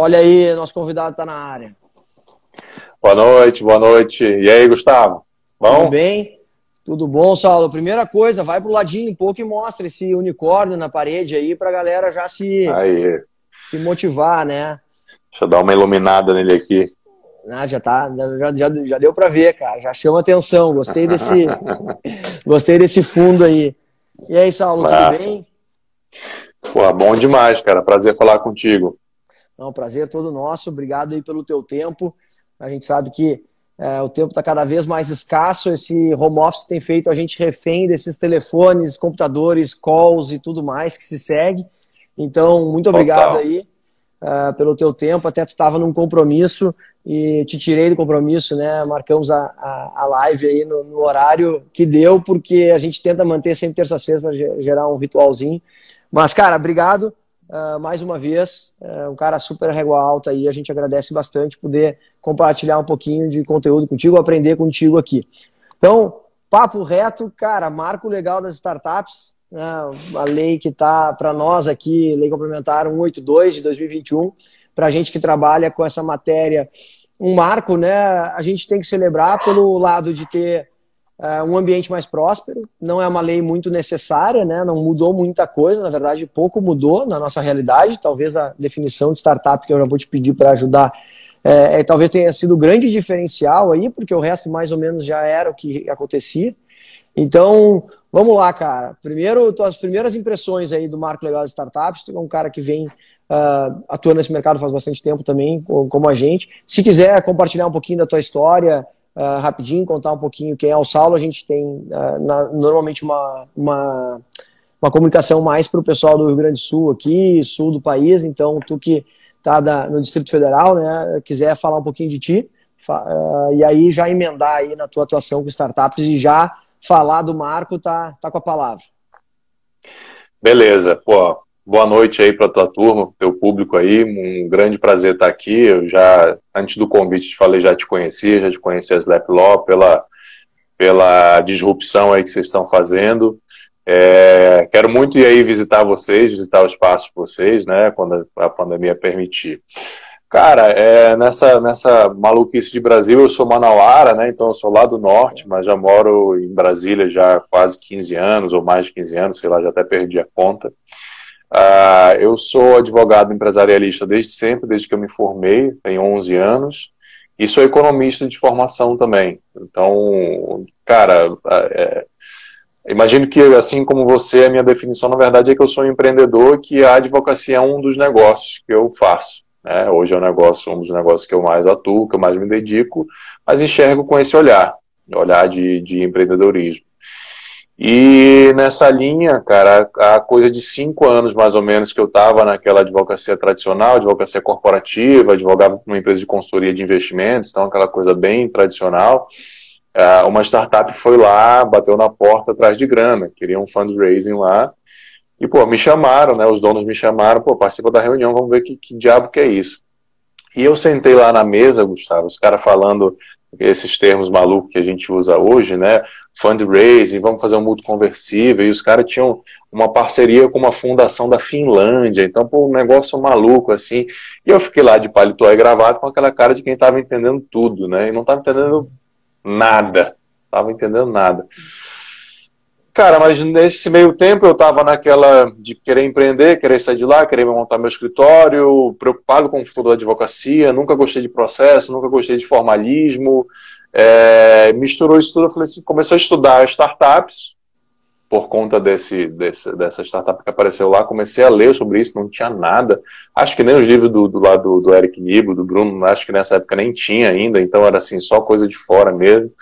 Olha aí, nosso convidado está na área. Boa noite, boa noite. E aí, Gustavo? Bom? Tudo bem? Tudo bom, Saulo? Primeira coisa, vai pro ladinho um pouco e mostra esse unicórnio na parede aí pra galera já se, aí. se motivar, né? Deixa eu dar uma iluminada nele aqui. Ah, já tá, já, já, já deu para ver, cara. Já chama atenção. Gostei desse, gostei desse fundo aí. E aí, Saulo, tudo bem? Pô, bom demais, cara. Prazer falar contigo. Não, prazer é todo nosso. Obrigado aí pelo teu tempo. A gente sabe que é, o tempo está cada vez mais escasso. Esse home office tem feito a gente refém desses telefones, computadores, calls e tudo mais que se segue. Então, muito obrigado Total. aí uh, pelo teu tempo. Até tu estava num compromisso e te tirei do compromisso, né? Marcamos a, a, a live aí no, no, horário que deu, porque a gente tenta manter sempre terças-feiras para gerar um ritualzinho. Mas, cara, obrigado uh, mais uma vez. Uh, um cara super régua alta aí. A gente agradece bastante poder compartilhar um pouquinho de conteúdo contigo, aprender contigo aqui. Então, papo reto, cara, marco legal das startups. Né? A lei que está para nós aqui, Lei Complementar 182 de 2021, para a gente que trabalha com essa matéria, um marco, né? A gente tem que celebrar pelo lado de ter uh, um ambiente mais próspero. Não é uma lei muito necessária, né? Não mudou muita coisa, na verdade, pouco mudou na nossa realidade. Talvez a definição de startup que eu já vou te pedir para ajudar é, é, talvez tenha sido grande diferencial aí, porque o resto mais ou menos já era o que acontecia. Então, vamos lá, cara. Primeiro, tuas primeiras impressões aí do marco legal de startups. Tu é um cara que vem uh, atuando nesse mercado faz bastante tempo também, como a gente. Se quiser compartilhar um pouquinho da tua história, uh, rapidinho, contar um pouquinho quem é o Saulo, a gente tem uh, na, normalmente uma, uma, uma comunicação mais para o pessoal do Rio Grande do Sul aqui, sul do país, então tu que está no Distrito Federal, né, quiser falar um pouquinho de ti, uh, e aí já emendar aí na tua atuação com startups e já falar do Marco, tá, tá com a palavra. Beleza, pô, boa noite aí para tua turma, teu público aí. Um grande prazer estar aqui. Eu já, antes do convite, te falei, já te conhecia, já te conhecia a Slap Law pela, pela disrupção aí que vocês estão fazendo. É, quero muito ir aí visitar vocês, visitar o espaço de vocês, né, quando a pandemia permitir. Cara, é, nessa, nessa maluquice de Brasil, eu sou manauara, né? Então eu sou lá do norte, mas já moro em Brasília já há quase 15 anos, ou mais de 15 anos, sei lá, já até perdi a conta. Uh, eu sou advogado empresarialista desde sempre, desde que eu me formei, tem 11 anos, e sou economista de formação também. Então, cara, é, imagino que, assim como você, a minha definição, na verdade, é que eu sou um empreendedor que a advocacia é um dos negócios que eu faço. Né? Hoje é um negócio, um dos negócios que eu mais atuo, que eu mais me dedico, mas enxergo com esse olhar, olhar de, de empreendedorismo. E nessa linha, cara, há coisa de cinco anos mais ou menos que eu estava naquela advocacia tradicional, advocacia corporativa, advogava para uma empresa de consultoria de investimentos, então aquela coisa bem tradicional. Uh, uma startup foi lá, bateu na porta atrás de grana, queria um fundraising lá. E, pô, me chamaram, né? Os donos me chamaram, pô, participa da reunião, vamos ver que, que diabo que é isso. E eu sentei lá na mesa, Gustavo, os caras falando esses termos malucos que a gente usa hoje, né? Fundraising, vamos fazer um mútuo conversível, e os caras tinham uma parceria com uma fundação da Finlândia, então, pô, um negócio maluco, assim. E eu fiquei lá de paletó e gravado com aquela cara de quem estava entendendo tudo, né? E não estava entendendo nada. Tava entendendo nada. Cara, mas nesse meio tempo eu estava naquela de querer empreender, querer sair de lá, querer montar meu escritório, preocupado com o futuro da advocacia, nunca gostei de processo, nunca gostei de formalismo. É, misturou isso tudo, eu falei assim, começou a estudar startups, por conta desse, desse, dessa startup que apareceu lá, comecei a ler sobre isso, não tinha nada. Acho que nem os livros do, do lado do Eric Nibo, do Bruno, acho que nessa época nem tinha ainda, então era assim, só coisa de fora mesmo.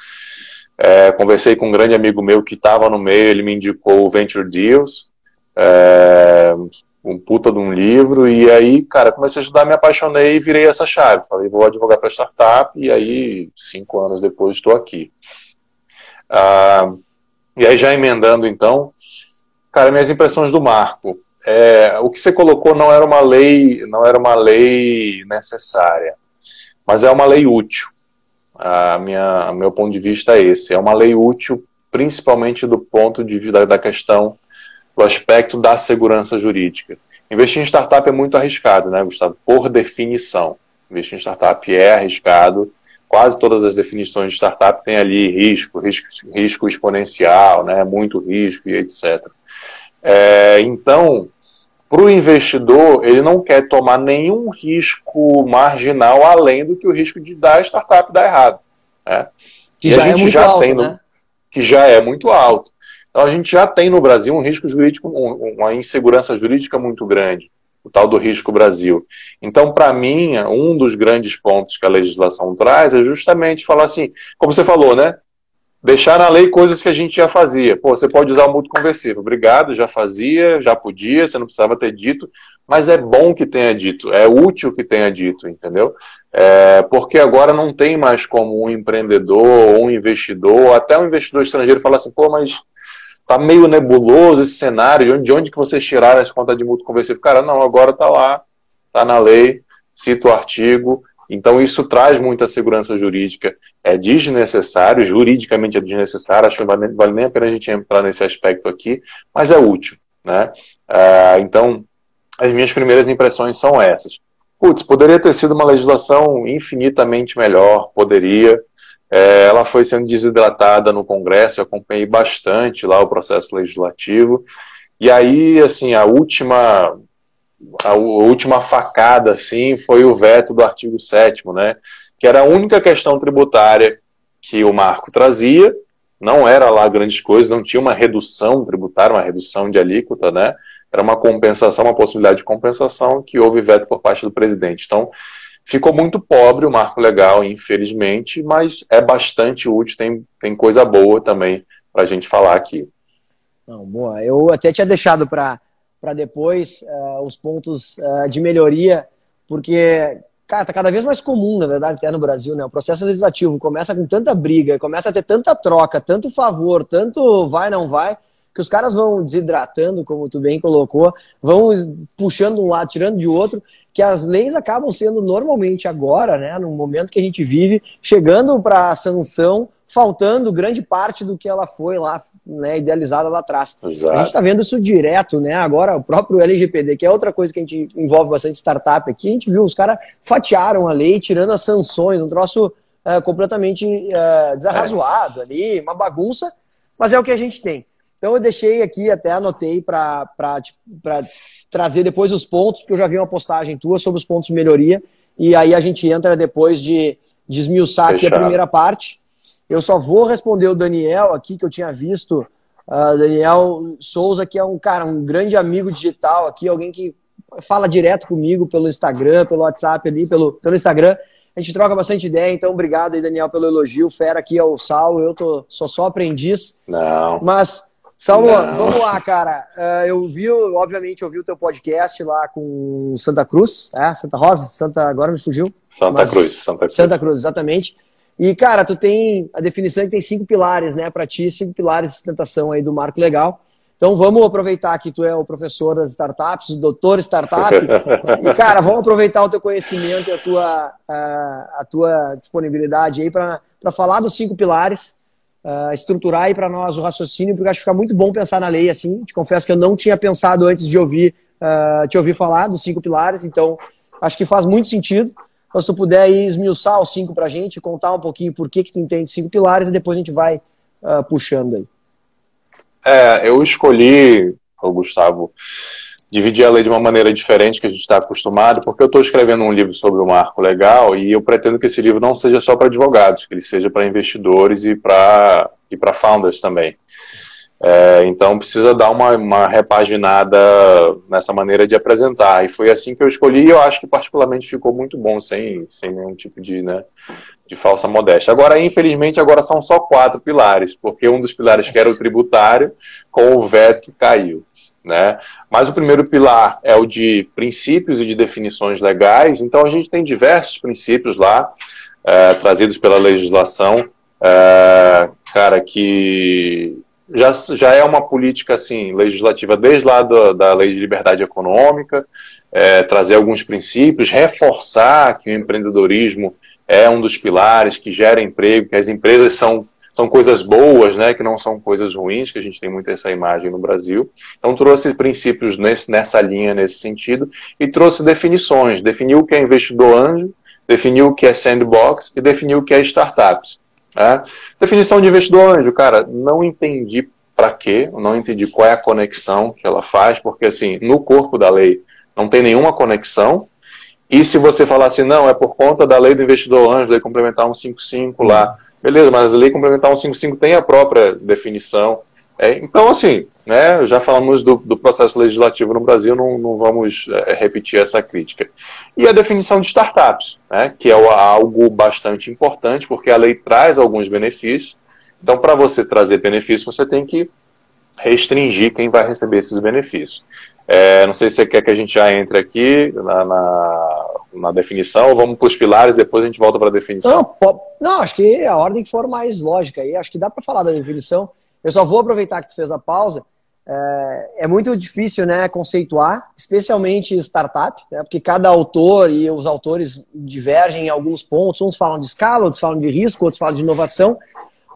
É, conversei com um grande amigo meu que estava no meio, ele me indicou o Venture Deals, é, um puta de um livro, e aí, cara, comecei a estudar, me apaixonei e virei essa chave. Falei, vou advogar para startup, e aí, cinco anos depois, estou aqui. Ah, e aí, já emendando, então, cara, minhas impressões do marco. É, o que você colocou não era uma lei, não era uma lei necessária, mas é uma lei útil. A minha, meu ponto de vista é esse. É uma lei útil, principalmente do ponto de vista da questão, do aspecto da segurança jurídica. Investir em startup é muito arriscado, né, Gustavo? Por definição. Investir em startup é arriscado. Quase todas as definições de startup têm ali risco, risco, risco exponencial, né, muito risco e etc. É, então, para o investidor, ele não quer tomar nenhum risco marginal além do que o risco de dar a startup dar errado. Né? Que e já a é gente é muito já alto, tem no, né? que já é muito alto. Então a gente já tem no Brasil um risco jurídico, uma insegurança jurídica muito grande, o tal do risco Brasil. Então, para mim, um dos grandes pontos que a legislação traz é justamente falar assim, como você falou, né? Deixar na lei coisas que a gente já fazia. Pô, você pode usar o mútuo conversível. Obrigado, já fazia, já podia, você não precisava ter dito, mas é bom que tenha dito, é útil que tenha dito, entendeu? É, porque agora não tem mais como um empreendedor, um investidor, até um investidor estrangeiro falar assim, pô, mas tá meio nebuloso esse cenário, de onde que vocês tiraram essa conta de mútuo conversível? Cara, não, agora tá lá, tá na lei, cita o artigo, então isso traz muita segurança jurídica. É desnecessário, juridicamente é desnecessário, acho que vale, vale nem a pena a gente entrar nesse aspecto aqui, mas é útil, né? Ah, então, as minhas primeiras impressões são essas. Putz, poderia ter sido uma legislação infinitamente melhor, poderia, é, ela foi sendo desidratada no Congresso, eu acompanhei bastante lá o processo legislativo. E aí, assim, a última a, última facada, assim, foi o veto do artigo 7 né? Que era a única questão tributária que o marco trazia, não era lá grandes coisas, não tinha uma redução tributária, uma redução de alíquota, né? Era uma compensação, uma possibilidade de compensação que houve veto por parte do presidente. Então, Ficou muito pobre o marco legal, infelizmente, mas é bastante útil, tem, tem coisa boa também para a gente falar aqui. Não, boa. Eu até tinha deixado para depois uh, os pontos uh, de melhoria, porque, cara, tá cada vez mais comum, na verdade, até no Brasil, né? O processo legislativo começa com tanta briga, começa a ter tanta troca, tanto favor, tanto vai, não vai, que os caras vão desidratando, como tu bem colocou, vão puxando um lado, tirando de outro, que as leis acabam sendo normalmente agora, né, no momento que a gente vive, chegando para a sanção, faltando grande parte do que ela foi lá, né, idealizada lá atrás. Exato. A gente está vendo isso direto, né? Agora o próprio LGPD, que é outra coisa que a gente envolve bastante startup aqui, a gente viu os caras fatiaram a lei, tirando as sanções, um troço é, completamente é, desarrazoado é. ali, uma bagunça, mas é o que a gente tem. Então eu deixei aqui, até anotei para trazer depois os pontos, porque eu já vi uma postagem tua sobre os pontos de melhoria, e aí a gente entra depois de desmiuçar aqui a primeira parte. Eu só vou responder o Daniel aqui, que eu tinha visto. Uh, Daniel Souza, que é um cara, um grande amigo digital aqui, alguém que fala direto comigo pelo Instagram, pelo WhatsApp ali, pelo, pelo Instagram. A gente troca bastante ideia, então obrigado aí, Daniel, pelo elogio. Fera aqui é o Sal, eu tô, sou só aprendiz. Não. Mas Saulo, vamos lá, cara. Uh, eu vi, obviamente, eu vi o teu podcast lá com Santa Cruz, é? Santa Rosa? Santa, agora me fugiu. Santa Mas, Cruz, Santa Cruz. Santa Cruz, exatamente. E, cara, tu tem a definição que tem cinco pilares, né, para ti, cinco pilares de sustentação aí do marco legal. Então vamos aproveitar que tu é o professor das startups, o doutor startup. e, cara, vamos aproveitar o teu conhecimento e a tua, a, a tua disponibilidade aí para falar dos cinco pilares uh, estruturar aí para nós o raciocínio, porque acho que fica muito bom pensar na lei assim. Te confesso que eu não tinha pensado antes de ouvir uh, te ouvir falar dos cinco pilares, então acho que faz muito sentido. Então, se tu puder aí esmiuçar os cinco para a gente, contar um pouquinho por que, que tu entende cinco pilares e depois a gente vai uh, puxando aí. É, eu escolhi, Gustavo, dividir a lei de uma maneira diferente que a gente está acostumado, porque eu estou escrevendo um livro sobre o marco legal e eu pretendo que esse livro não seja só para advogados, que ele seja para investidores e para e para founders também. É, então precisa dar uma, uma repaginada nessa maneira de apresentar. E foi assim que eu escolhi e eu acho que particularmente ficou muito bom, sem, sem nenhum tipo de, né, de falsa modéstia. Agora, infelizmente, agora são só quatro pilares, porque um dos pilares que era o tributário, com o veto, caiu. Né? Mas o primeiro pilar é o de princípios e de definições legais. Então a gente tem diversos princípios lá é, trazidos pela legislação, é, cara, que já, já é uma política assim legislativa desde lá do, da lei de liberdade econômica, é, trazer alguns princípios, reforçar que o empreendedorismo é um dos pilares que gera emprego, que as empresas são são coisas boas, né, que não são coisas ruins, que a gente tem muito essa imagem no Brasil. Então trouxe princípios nesse, nessa linha, nesse sentido, e trouxe definições, definiu o que é investidor anjo, definiu o que é sandbox e definiu o que é startups. Né? Definição de investidor anjo, cara, não entendi para quê, não entendi qual é a conexão que ela faz, porque assim, no corpo da lei não tem nenhuma conexão, e se você falar assim, não, é por conta da lei do investidor anjo, lei complementar 155 lá, beleza, mas a lei complementar 155 tem a própria definição. É, então, assim, né, já falamos do, do, processo legislativo no Brasil, não, não vamos é, repetir essa crítica. E a definição de startups, né, que é algo bastante importante, porque a lei traz alguns benefícios. Então, para você trazer benefícios, você tem que restringir quem vai receber esses benefícios. É, não sei se você quer que a gente já entre aqui na, na, na definição, ou vamos para os pilares, depois a gente volta para a definição. Não, não, acho que a ordem for mais lógica aí, acho que dá para falar da definição. Eu só vou aproveitar que tu fez a pausa. É, é muito difícil né, conceituar, especialmente startup, né, porque cada autor e os autores divergem em alguns pontos. Uns falam de escala, outros falam de risco, outros falam de inovação.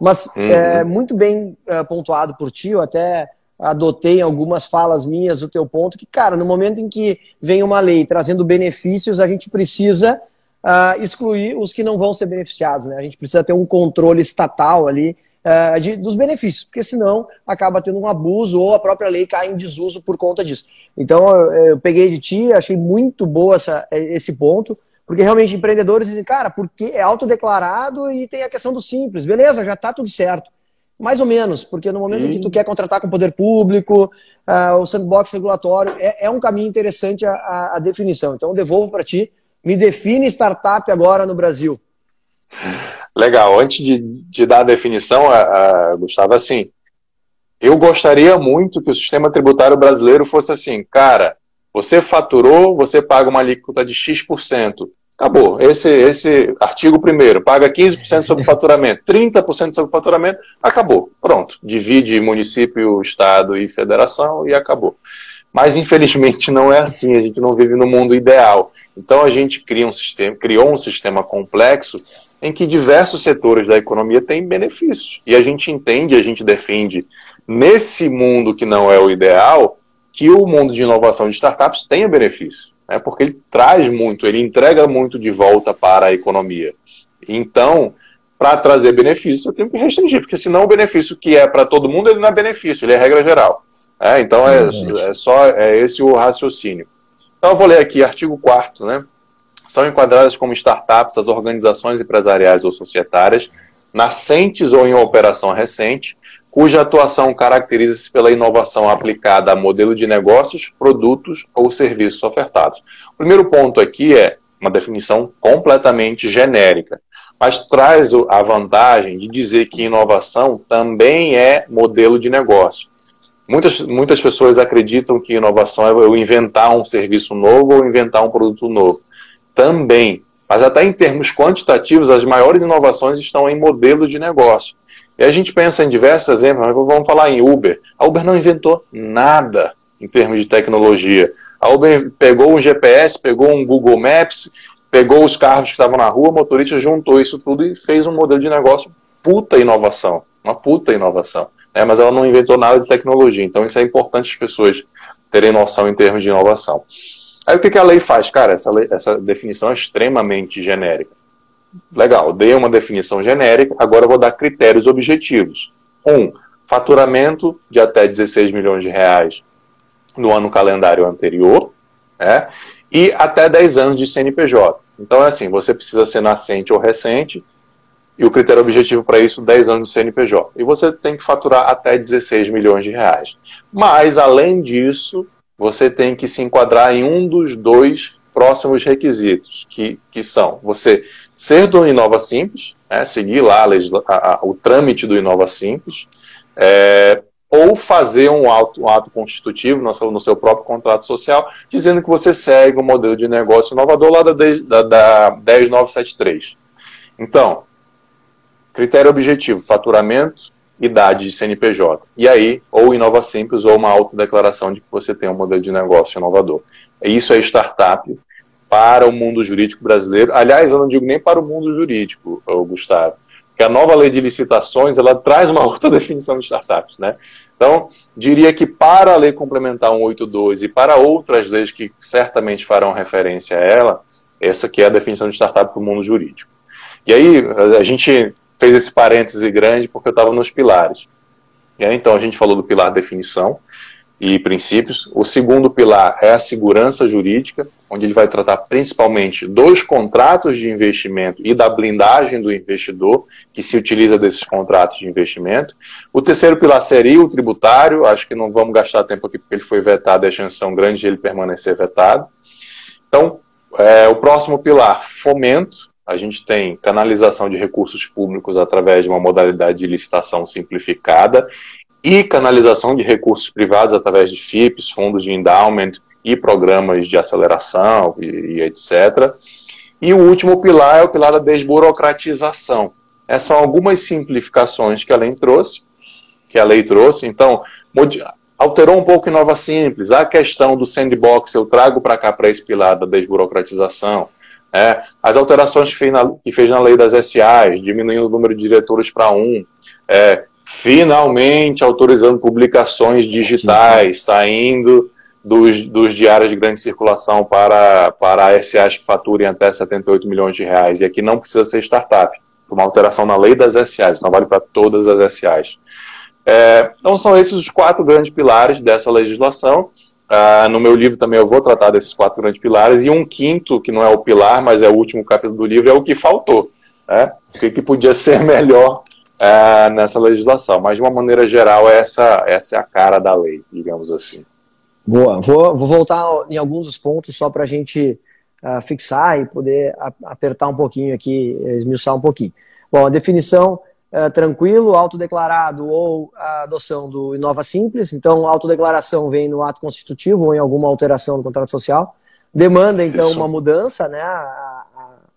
Mas uhum. é muito bem é, pontuado por ti, eu até adotei algumas falas minhas o teu ponto, que, cara, no momento em que vem uma lei trazendo benefícios, a gente precisa uh, excluir os que não vão ser beneficiados, né? A gente precisa ter um controle estatal ali uh, de, dos benefícios, porque senão acaba tendo um abuso ou a própria lei cai em desuso por conta disso. Então, eu, eu peguei de ti, achei muito boa essa, esse ponto, porque realmente empreendedores dizem, cara, porque é autodeclarado e tem a questão do simples, beleza, já está tudo certo. Mais ou menos, porque no momento em que tu quer contratar com o poder público, uh, o sandbox regulatório, é, é um caminho interessante a, a, a definição. Então, eu devolvo para ti. Me define startup agora no Brasil. Legal. Antes de, de dar a definição, uh, Gustavo, assim, eu gostaria muito que o sistema tributário brasileiro fosse assim, cara, você faturou, você paga uma alíquota de X%. Acabou. Esse, esse artigo primeiro paga 15% sobre o faturamento, 30% sobre o faturamento, acabou. Pronto. Divide município, estado e federação e acabou. Mas infelizmente não é assim, a gente não vive no mundo ideal. Então a gente cria um sistema, criou um sistema complexo em que diversos setores da economia têm benefícios. E a gente entende, a gente defende nesse mundo que não é o ideal, que o mundo de inovação de startups tenha benefícios né, porque ele traz muito, ele entrega muito de volta para a economia. Então, para trazer benefício, eu tenho que restringir, porque senão o benefício que é para todo mundo, ele não é benefício, ele é regra geral. É, então, é, é, só é esse o raciocínio. Então, eu vou ler aqui, artigo 4 né? São enquadradas como startups as organizações empresariais ou societárias, nascentes ou em operação recente, cuja atuação caracteriza-se pela inovação aplicada a modelo de negócios, produtos ou serviços ofertados. O primeiro ponto aqui é uma definição completamente genérica, mas traz a vantagem de dizer que inovação também é modelo de negócio. Muitas, muitas pessoas acreditam que inovação é eu inventar um serviço novo ou inventar um produto novo. Também. Mas até em termos quantitativos, as maiores inovações estão em modelos de negócio. E a gente pensa em diversos exemplos, vamos falar em Uber. A Uber não inventou nada em termos de tecnologia. A Uber pegou um GPS, pegou um Google Maps, pegou os carros que estavam na rua, motorista juntou isso tudo e fez um modelo de negócio puta inovação. Uma puta inovação. Né? Mas ela não inventou nada de tecnologia. Então isso é importante as pessoas terem noção em termos de inovação. Aí o que, que a lei faz? Cara, essa, lei, essa definição é extremamente genérica. Legal, dei uma definição genérica, agora eu vou dar critérios objetivos. Um, faturamento de até 16 milhões de reais no ano calendário anterior, né? e até 10 anos de CNPJ. Então é assim, você precisa ser nascente ou recente, e o critério objetivo para isso, 10 anos de CNPJ. E você tem que faturar até 16 milhões de reais. Mas, além disso, você tem que se enquadrar em um dos dois próximos requisitos, que, que são você ser do Inova Simples, né, seguir lá a, a, o trâmite do Inova Simples, é, ou fazer um ato, um ato constitutivo no seu, no seu, próprio contrato social, dizendo que você segue o modelo de negócio inovador lá da, da, da 10973. Então, critério objetivo, faturamento, idade de CNPJ. E aí, ou Inova Simples, ou uma autodeclaração de que você tem um modelo de negócio inovador. Isso é startup, para o mundo jurídico brasileiro. Aliás, eu não digo nem para o mundo jurídico, Gustavo. que a nova lei de licitações ela traz uma outra definição de startups, né? Então, diria que para a lei complementar 182 e para outras leis que certamente farão referência a ela, essa que é a definição de startup para o mundo jurídico. E aí, a gente fez esse parêntese grande porque eu estava nos pilares. Aí, então, a gente falou do pilar definição, e princípios. O segundo pilar é a segurança jurídica, onde ele vai tratar principalmente dos contratos de investimento e da blindagem do investidor que se utiliza desses contratos de investimento. O terceiro pilar seria o tributário, acho que não vamos gastar tempo aqui porque ele foi vetado e a chance são grandes de ele permanecer vetado. Então, é, o próximo pilar, fomento. A gente tem canalização de recursos públicos através de uma modalidade de licitação simplificada e canalização de recursos privados através de FIPs, fundos de endowment e programas de aceleração e, e etc. E o último pilar é o pilar da desburocratização. Essas são algumas simplificações que a lei trouxe, que a lei trouxe. Então, alterou um pouco em Nova Simples. A questão do sandbox eu trago para cá para esse pilar da desburocratização. É, as alterações que fez, na, que fez na lei das SAs, diminuindo o número de diretores para um, é, finalmente autorizando publicações digitais, saindo dos, dos diários de grande circulação para, para SAs que faturem até 78 milhões de reais. E aqui não precisa ser startup. Foi uma alteração na lei das SAs, não vale para todas as SAs. É, então são esses os quatro grandes pilares dessa legislação. Ah, no meu livro também eu vou tratar desses quatro grandes pilares. E um quinto, que não é o pilar, mas é o último capítulo do livro, é o que faltou. Né? O que, que podia ser melhor é, nessa legislação. Mas, de uma maneira geral, essa, essa é a cara da lei, digamos assim. Boa. Vou, vou voltar em alguns dos pontos só para a gente uh, fixar e poder apertar um pouquinho aqui, esmiuçar um pouquinho. Bom, a definição uh, tranquilo, autodeclarado ou a adoção do Inova Simples. Então, autodeclaração vem no ato constitutivo ou em alguma alteração do contrato social. Demanda, então, Isso. uma mudança, né? A,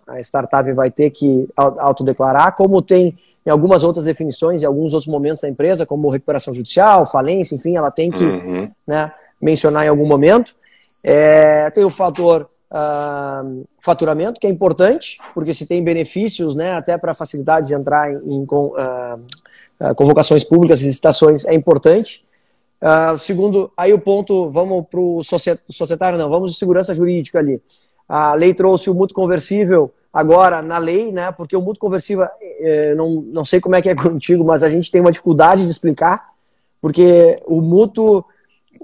a, a startup vai ter que autodeclarar, como tem em algumas outras definições, em alguns outros momentos da empresa, como recuperação judicial, falência, enfim, ela tem que uhum. né, mencionar em algum momento. É, tem o fator uh, faturamento, que é importante, porque se tem benefícios, né, até para facilidades de entrar em, em uh, convocações públicas e licitações, é importante. Uh, segundo, aí o ponto, vamos para o societário, não, vamos segurança jurídica ali. A lei trouxe o mútuo conversível agora na lei, né? Porque o mútuo conversível, é, não, não sei como é que é contigo, mas a gente tem uma dificuldade de explicar, porque o mútuo,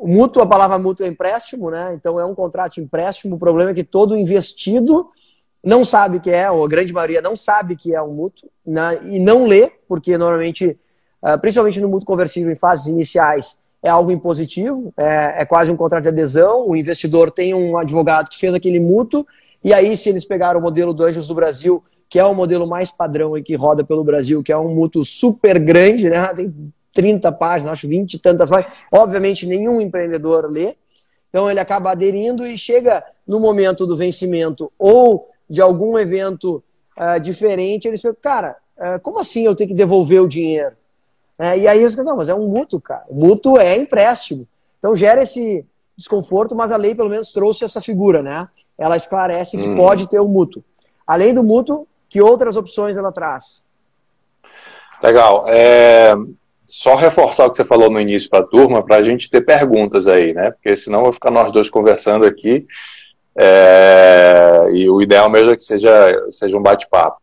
mútuo, a palavra mútuo é empréstimo, né? Então é um contrato de empréstimo. O problema é que todo investido não sabe que é, ou a grande maioria não sabe que é um mútuo, né? e não lê, porque normalmente, ah, principalmente no mútuo conversível em fases iniciais, é algo impositivo, é, é quase um contrato de adesão. O investidor tem um advogado que fez aquele mútuo e aí, se eles pegaram o modelo do Anjos do Brasil, que é o modelo mais padrão e que roda pelo Brasil, que é um mútuo super grande, né? Tem 30 páginas, acho 20 e tantas páginas. Obviamente, nenhum empreendedor lê. Então, ele acaba aderindo e chega no momento do vencimento ou de algum evento uh, diferente, eles ficam, cara, uh, como assim eu tenho que devolver o dinheiro? Uh, e aí eles ficam, não, mas é um mútuo, cara. Mútuo é empréstimo. Então, gera esse desconforto, mas a lei pelo menos trouxe essa figura, né? ela esclarece que hum. pode ter o mútuo. Além do mútuo, que outras opções ela traz? Legal. É, só reforçar o que você falou no início para a turma, para a gente ter perguntas aí, né? Porque senão vou ficar nós dois conversando aqui. É, e o ideal mesmo é que seja, seja um bate-papo.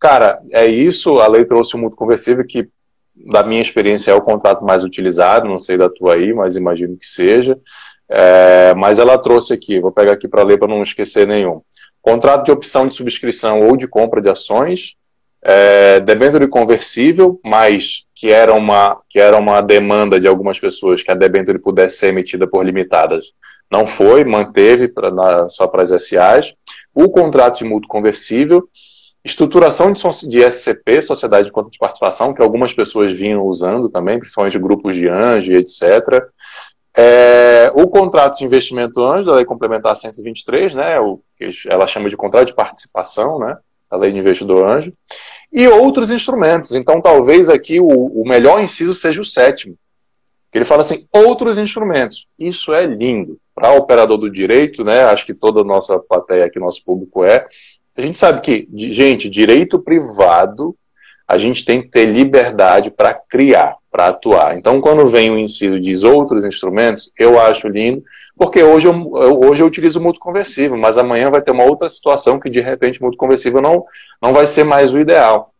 Cara, é isso. A lei trouxe o mútuo conversível, que, da minha experiência, é o contrato mais utilizado. Não sei da tua aí, mas imagino que seja. É, mas ela trouxe aqui, vou pegar aqui para ler para não esquecer nenhum. Contrato de opção de subscrição ou de compra de ações, é, debênture conversível, mas que era, uma, que era uma demanda de algumas pessoas que a debênture pudesse ser emitida por limitadas. Não foi, manteve pra, na, só para as SAs. O contrato de mútuo conversível, estruturação de, de SCP, Sociedade de Conta de Participação, que algumas pessoas vinham usando também, principalmente grupos de anjo etc. É, o contrato de investimento anjo, da Lei Complementar 123, né, o ela chama de contrato de participação, né, a Lei de Investidor Anjo, e outros instrumentos. Então, talvez aqui o, o melhor inciso seja o sétimo. Ele fala assim, outros instrumentos. Isso é lindo. Para operador do direito, né, acho que toda a nossa plateia aqui, nosso público é, a gente sabe que, gente, direito privado a gente tem que ter liberdade para criar, para atuar. Então, quando vem o inciso de outros instrumentos, eu acho lindo, porque hoje eu, hoje eu utilizo o mútuo conversível, mas amanhã vai ter uma outra situação que, de repente, o mútuo conversível não, não vai ser mais o ideal.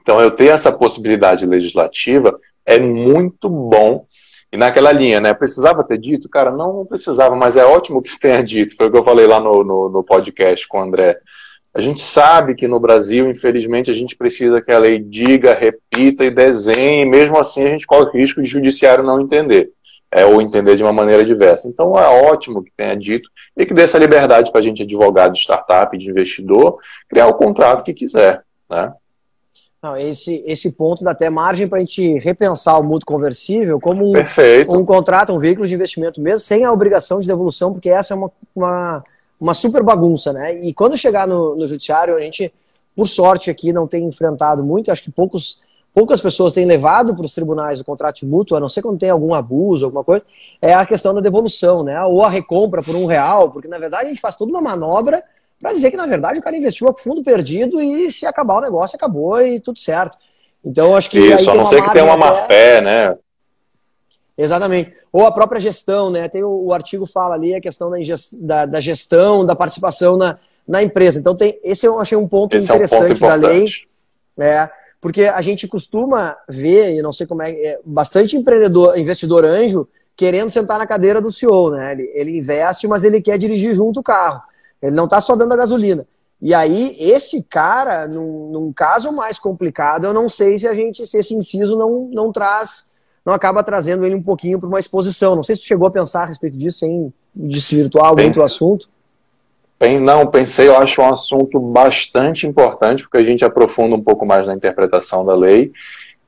Então, eu ter essa possibilidade legislativa é muito bom. E naquela linha, né? Precisava ter dito? Cara, não, não precisava, mas é ótimo que você tenha dito. Foi o que eu falei lá no, no, no podcast com o André. A gente sabe que no Brasil, infelizmente, a gente precisa que a lei diga, repita e desenhe, e mesmo assim a gente corre o risco de judiciário não entender, é, ou entender de uma maneira diversa. Então é ótimo que tenha dito e que dê essa liberdade para a gente, advogado de startup, de investidor, criar o contrato que quiser. Né? Não, esse, esse ponto dá até margem para a gente repensar o mútuo conversível como um, um, contrato, um veículo de investimento mesmo, sem a obrigação de devolução, porque essa é uma, uma uma super bagunça, né? E quando chegar no, no judiciário, a gente, por sorte aqui, não tem enfrentado muito, acho que poucos, poucas pessoas têm levado para os tribunais o contrato mútuo, a não ser quando tem algum abuso, alguma coisa, é a questão da devolução, né? Ou a recompra por um real, porque na verdade a gente faz toda uma manobra para dizer que na verdade o cara investiu a fundo perdido e se acabar o negócio, acabou e tudo certo. Então acho que. Isso, a não ser que tenha uma má fé, né? Exatamente. Ou a própria gestão, né? Tem o, o artigo fala ali a questão da, da, da, gestão, da participação na, na empresa. Então, tem, esse eu achei um ponto esse interessante é um ponto da lei. É, porque a gente costuma ver, e não sei como é, é, bastante empreendedor, investidor anjo, querendo sentar na cadeira do CEO, né? Ele, ele investe, mas ele quer dirigir junto o carro. Ele não está só dando a gasolina. E aí, esse cara, num, num, caso mais complicado, eu não sei se a gente, se esse inciso não, não traz não acaba trazendo ele um pouquinho para uma exposição. Não sei se você chegou a pensar a respeito disso, sem desvirtuar muito o assunto. Não, pensei, eu acho um assunto bastante importante, porque a gente aprofunda um pouco mais na interpretação da lei.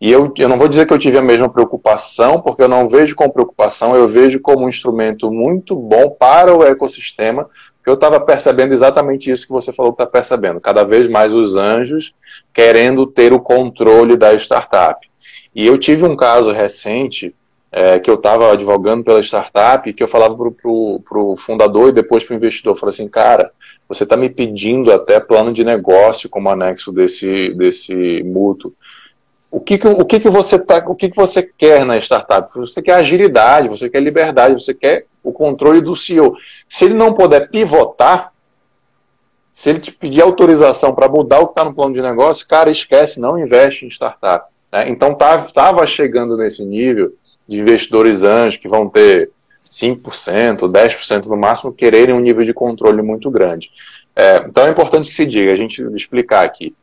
E eu, eu não vou dizer que eu tive a mesma preocupação, porque eu não vejo como preocupação, eu vejo como um instrumento muito bom para o ecossistema, eu estava percebendo exatamente isso que você falou que está percebendo. Cada vez mais os anjos querendo ter o controle da startup. E eu tive um caso recente é, que eu estava advogando pela startup, que eu falava para o fundador e depois para o investidor, eu falei assim, cara, você está me pedindo até plano de negócio como anexo desse, desse mútuo. O que, que, o que, que você tá, o que, que você quer na startup? Você quer agilidade, você quer liberdade, você quer o controle do CEO. Se ele não puder pivotar, se ele te pedir autorização para mudar o que está no plano de negócio, cara, esquece, não investe em startup. Né? Então estava chegando nesse nível de investidores anjos que vão ter 5%, 10% no máximo, quererem um nível de controle muito grande. É, então é importante que se diga, a gente explicar aqui.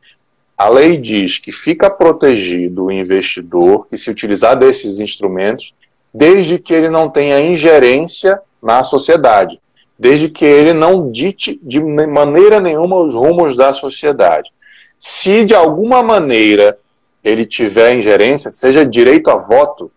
A lei diz que fica protegido o investidor que se utilizar desses instrumentos, desde que ele não tenha ingerência na sociedade, desde que ele não dite de maneira nenhuma os rumos da sociedade. Se de alguma maneira ele tiver ingerência, seja direito a voto,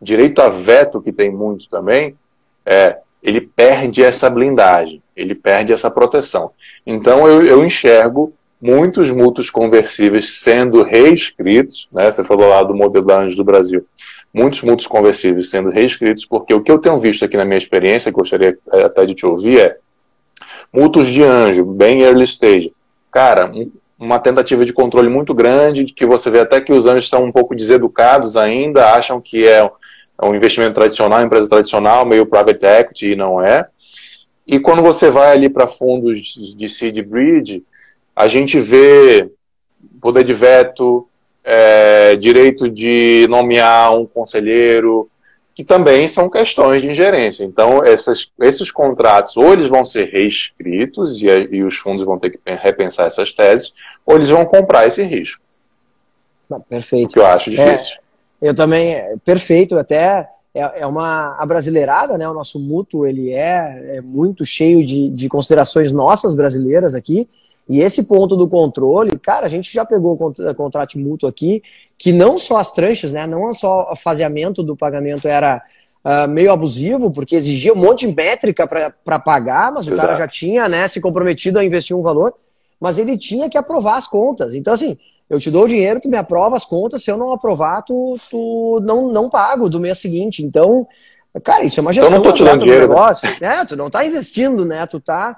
direito a veto, que tem muito também, é, ele perde essa blindagem, ele perde essa proteção. Então eu, eu enxergo muitos mútuos conversíveis sendo reescritos, né? Você falou lá do modelo da Anjos do Brasil. Muitos mútuos conversíveis sendo reescritos, porque o que eu tenho visto aqui na minha experiência, que gostaria até de te ouvir, é mútuos de anjo, bem early stage. Cara, uma tentativa de controle muito grande, de que você vê até que os anjos são um pouco deseducados ainda, acham que é um investimento tradicional, empresa tradicional, meio private equity, e não é. E quando você vai ali para fundos de seed bridge, a gente vê poder de veto, é, direito de nomear um conselheiro, que também são questões de ingerência. Então, essas, esses contratos, ou eles vão ser reescritos e, e, os fundos vão ter que repensar essas teses, ou eles vão comprar esse risco. perfeito. O que eu acho difícil. É, eu também, perfeito, até é, é uma brasileirada, né? O nosso mútuo, ele é, é muito cheio de, de considerações nossas brasileiras aqui, e esse ponto do controle, cara, a gente já pegou o contrato mútuo aqui, que não só as tranches, né, não só o faseamento do pagamento era uh, meio abusivo, porque exigia um monte de métrica para pagar, mas Exato. o cara já tinha né, se comprometido a investir um valor, mas ele tinha que aprovar as contas. Então, assim, eu te dou o dinheiro, tu me aprova as contas, se eu não aprovar, tu, tu não, não pago do mês seguinte. Então, cara, isso é uma gestão eu não tô te dando dinheiro, negócio. Né? É, tu não tá investindo, né? Tu tá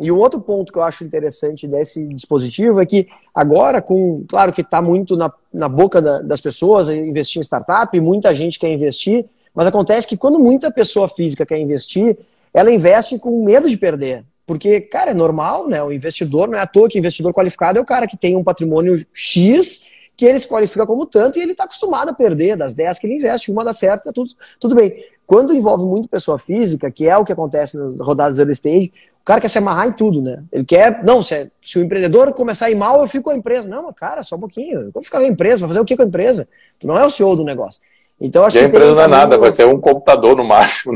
E o outro ponto que eu acho interessante desse dispositivo é que agora, com claro que está muito na, na boca da, das pessoas investir em startup, muita gente quer investir, mas acontece que quando muita pessoa física quer investir, ela investe com medo de perder. Porque, cara, é normal, né? O investidor não é à toa que investidor qualificado é o cara que tem um patrimônio X que ele se qualifica como tanto e ele está acostumado a perder. Das 10 que ele investe, uma dá certo, tá tudo, tudo bem. Quando envolve muito pessoa física, que é o que acontece nas rodadas early stage, o cara quer se amarrar em tudo, né? Ele quer, não, se, se o empreendedor começar a ir mal, eu fico com a empresa. Não, mas cara, só um pouquinho. Eu vou ficar com a empresa, vai fazer o que com a empresa? Tu não é o CEO do negócio. Então, acho e a empresa não é nada, vai ser um computador no máximo.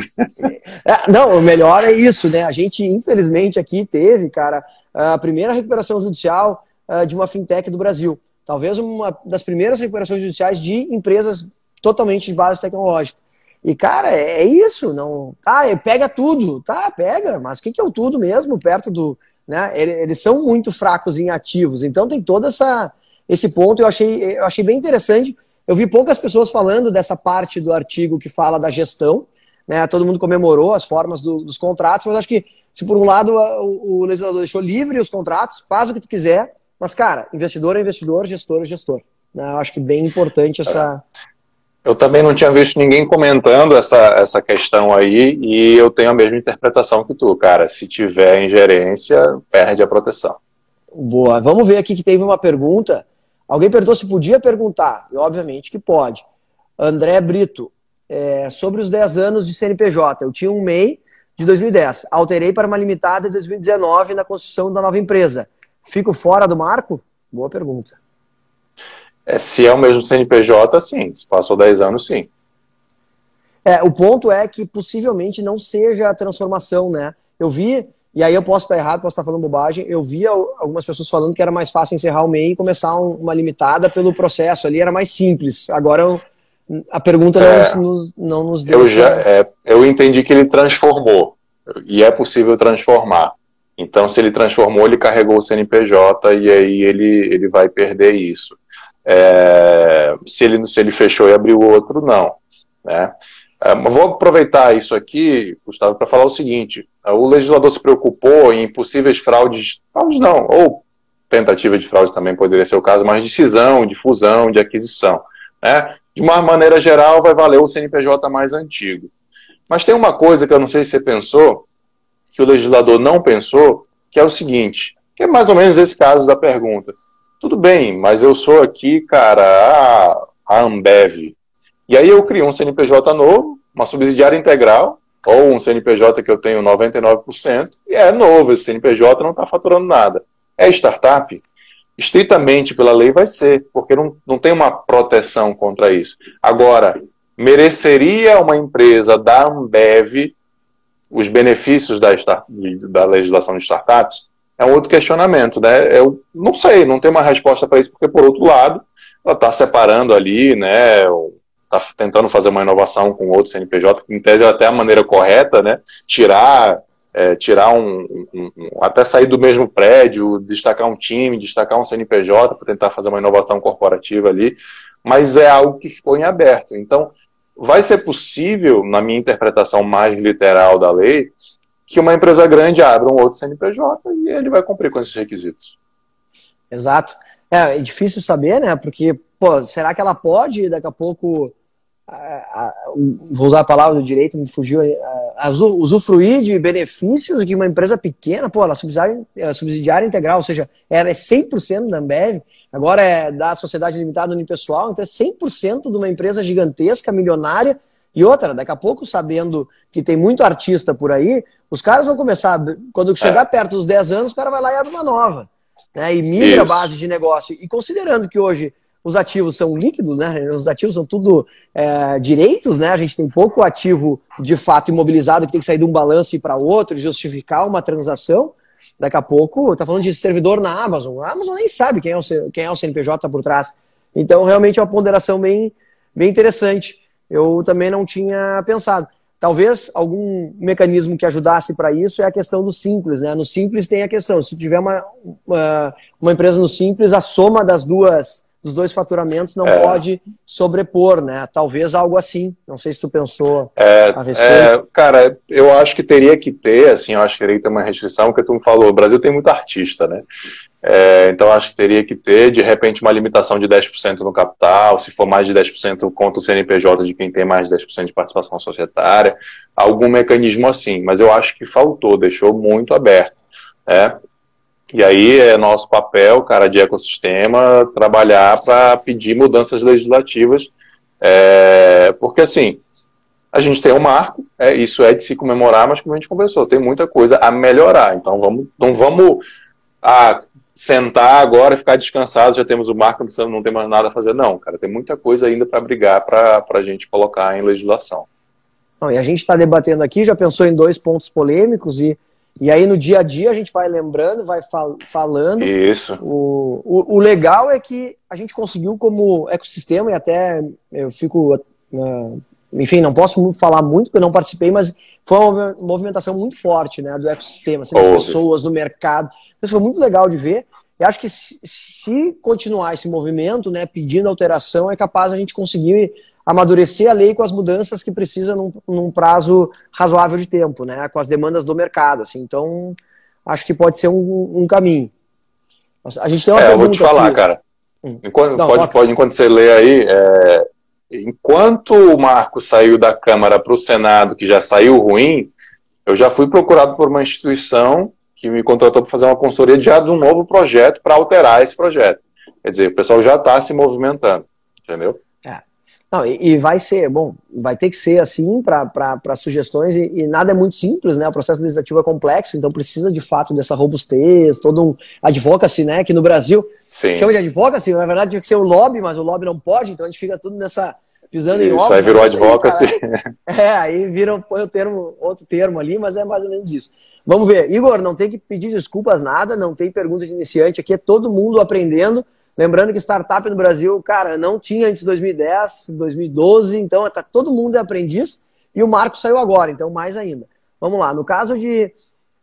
É, não, o melhor é isso, né? A gente, infelizmente, aqui teve, cara, a primeira recuperação judicial ah, de uma fintech do Brasil. Talvez uma das primeiras recuperações judiciais de empresas totalmente de base tecnológica. E, cara, é, é isso. não Tá, pega tudo. Tá, pega. Mas o que, que é o tudo mesmo perto do. Né? Eles são muito fracos em ativos. Então tem todo essa, esse ponto. Eu achei, eu achei bem interessante. Eu vi poucas pessoas falando dessa parte do artigo que fala da gestão. Né? Todo mundo comemorou as formas do, dos contratos, mas acho que se por um lado o, o legislador deixou livre os contratos, faz o que tu quiser, mas, cara, investidor é investidor, gestor é gestor. Né? Eu acho que bem importante essa, eu também não tinha visto ninguém comentando essa, essa questão aí e eu tenho a mesma interpretação que tu, cara. Se tiver ingerência, perde a proteção. Boa. Vamos ver aqui que teve uma pergunta. Alguém perguntou se podia perguntar. E obviamente que pode. André Brito, é, sobre os 10 anos de CNPJ. Eu tinha um MEI de 2010. Alterei para uma limitada de 2019 na construção da nova empresa. Fico fora do marco? Boa pergunta. É, se é o mesmo CNPJ, sim. Se passou 10 anos, sim. É, o ponto é que possivelmente não seja a transformação, né? Eu vi, e aí eu posso estar errado, posso estar falando bobagem, eu vi algumas pessoas falando que era mais fácil encerrar o MEI e começar uma limitada pelo processo ali, era mais simples. Agora a pergunta é, não, nos, não nos deu. Eu, já, é, eu entendi que ele transformou, e é possível transformar. Então, se ele transformou, ele carregou o CNPJ e aí ele, ele vai perder isso. É, se, ele, se ele fechou e abriu outro, não. Né? É, vou aproveitar isso aqui, Gustavo, para falar o seguinte: o legislador se preocupou em possíveis fraudes, fraudes não, ou tentativa de fraude também poderia ser o caso, mas de cisão, de fusão, de aquisição. Né? De uma maneira geral, vai valer o CNPJ mais antigo. Mas tem uma coisa que eu não sei se você pensou, que o legislador não pensou, que é o seguinte, que é mais ou menos esse caso da pergunta. Tudo bem, mas eu sou aqui, cara, a, Ambev. E aí eu crio um CNPJ novo, uma subsidiária integral, ou um CNPJ que eu tenho 99%, e é novo, esse CNPJ não está faturando nada. É startup? Estritamente pela lei vai ser, porque não, não tem uma proteção contra isso. Agora, mereceria uma empresa da Ambev os benefícios da, da legislação de startups? É um outro questionamento, né? Eu não sei, não tem uma resposta para isso, porque, por outro lado, ela está separando ali, né? Está tentando fazer uma inovação com outro CNPJ, que em tese é até a maneira correta, né? Tirar, é, tirar um, um, um, até sair do mesmo prédio, destacar um time, destacar um CNPJ para tentar fazer uma inovação corporativa ali, mas é algo que ficou em aberto. Então, vai ser possível, na minha interpretação mais literal da lei, que uma empresa grande abra um outro CNPJ e ele vai cumprir com esses requisitos. Exato. É, é difícil saber, né? Porque, pô, será que ela pode daqui a pouco. vou usar a palavra do direito, me fugiu. usufruir de benefícios que uma empresa pequena, pô, ela é subsidiária, é subsidiária integral, ou seja, ela é 100% da Ambev, agora é da sociedade limitada unipessoal, então é 100% de uma empresa gigantesca, milionária, e outra, daqui a pouco, sabendo que tem muito artista por aí, os caras vão começar, quando chegar é. perto dos 10 anos, o cara vai lá e abre uma nova. Né, e migra Isso. a base de negócio. E considerando que hoje os ativos são líquidos, né? Os ativos são tudo é, direitos, né? A gente tem pouco ativo de fato imobilizado que tem que sair de um balanço e para outro, justificar uma transação. Daqui a pouco, tá falando de servidor na Amazon. A Amazon nem sabe quem é o, quem é o CNPJ por trás. Então, realmente é uma ponderação bem, bem interessante eu também não tinha pensado. Talvez algum mecanismo que ajudasse para isso é a questão do simples, né? No simples tem a questão, se tiver uma, uma, uma, empresa no simples, a soma das duas dos dois faturamentos não é. pode sobrepor, né? Talvez algo assim. Não sei se tu pensou é, a respeito. É, cara, eu acho que teria que ter, assim, eu acho que teria que ter uma restrição, que tu me falou, o Brasil tem muito artista, né? É, então acho que teria que ter, de repente, uma limitação de 10% no capital, se for mais de 10% contra o CNPJ de quem tem mais de 10% de participação societária, algum mecanismo assim. Mas eu acho que faltou, deixou muito aberto. Né? E aí é nosso papel, cara, de ecossistema, trabalhar para pedir mudanças legislativas, é, porque assim, a gente tem um marco, é, isso é de se comemorar, mas como a gente conversou, tem muita coisa a melhorar. Então vamos, não vamos ah, sentar agora e ficar descansado, já temos o marco, não, não tem mais nada a fazer. Não, cara, tem muita coisa ainda para brigar para a gente colocar em legislação. Não, e a gente está debatendo aqui, já pensou em dois pontos polêmicos e e aí no dia a dia a gente vai lembrando, vai fal falando. Isso. O, o, o, legal é que a gente conseguiu como ecossistema, e até eu fico. Uh, enfim, não posso falar muito porque eu não participei, mas foi uma movimentação muito forte né, do ecossistema, assim, das pessoas, no mercado. Isso foi muito legal de ver. E acho que se, se continuar esse movimento, né, pedindo alteração, é capaz a gente conseguir amadurecer a lei com as mudanças que precisa num, num, prazo razoável de tempo, né? Com as demandas do mercado, assim. Então, acho que pode ser um, um caminho. A gente tem uma é, eu vou te falar, aqui. cara. Hum. Enquanto, Não, pode, pode, enquanto você lê aí, é, enquanto o marco saiu da Câmara para o Senado, que já saiu ruim, eu já fui procurado por uma instituição que me contratou para fazer uma consultoria já de um novo projeto para alterar esse projeto. Quer dizer, o pessoal já está se movimentando, entendeu? Não, e, e, vai ser, bom, vai ter que ser assim para sugestões, e, e, nada é muito simples, né? O processo legislativo é complexo, então precisa de fato dessa robustez, todo um advocacy, né? Que no Brasil Sim. chama de advocacy, na verdade tinha que ser o lobby, mas o lobby não pode, então a gente fica tudo nessa. pisando isso, em ovos. Aí virou advocacy. Aí, é, aí vira, põe o termo, outro termo ali, mas é mais ou menos isso. Vamos ver. Igor, não tem que pedir desculpas nada, não tem pergunta de iniciante aqui, é todo mundo aprendendo. Lembrando que startup no Brasil, cara, não tinha antes de 2010, 2012, então tá, todo mundo é aprendiz e o marco saiu agora, então mais ainda. Vamos lá, no caso de,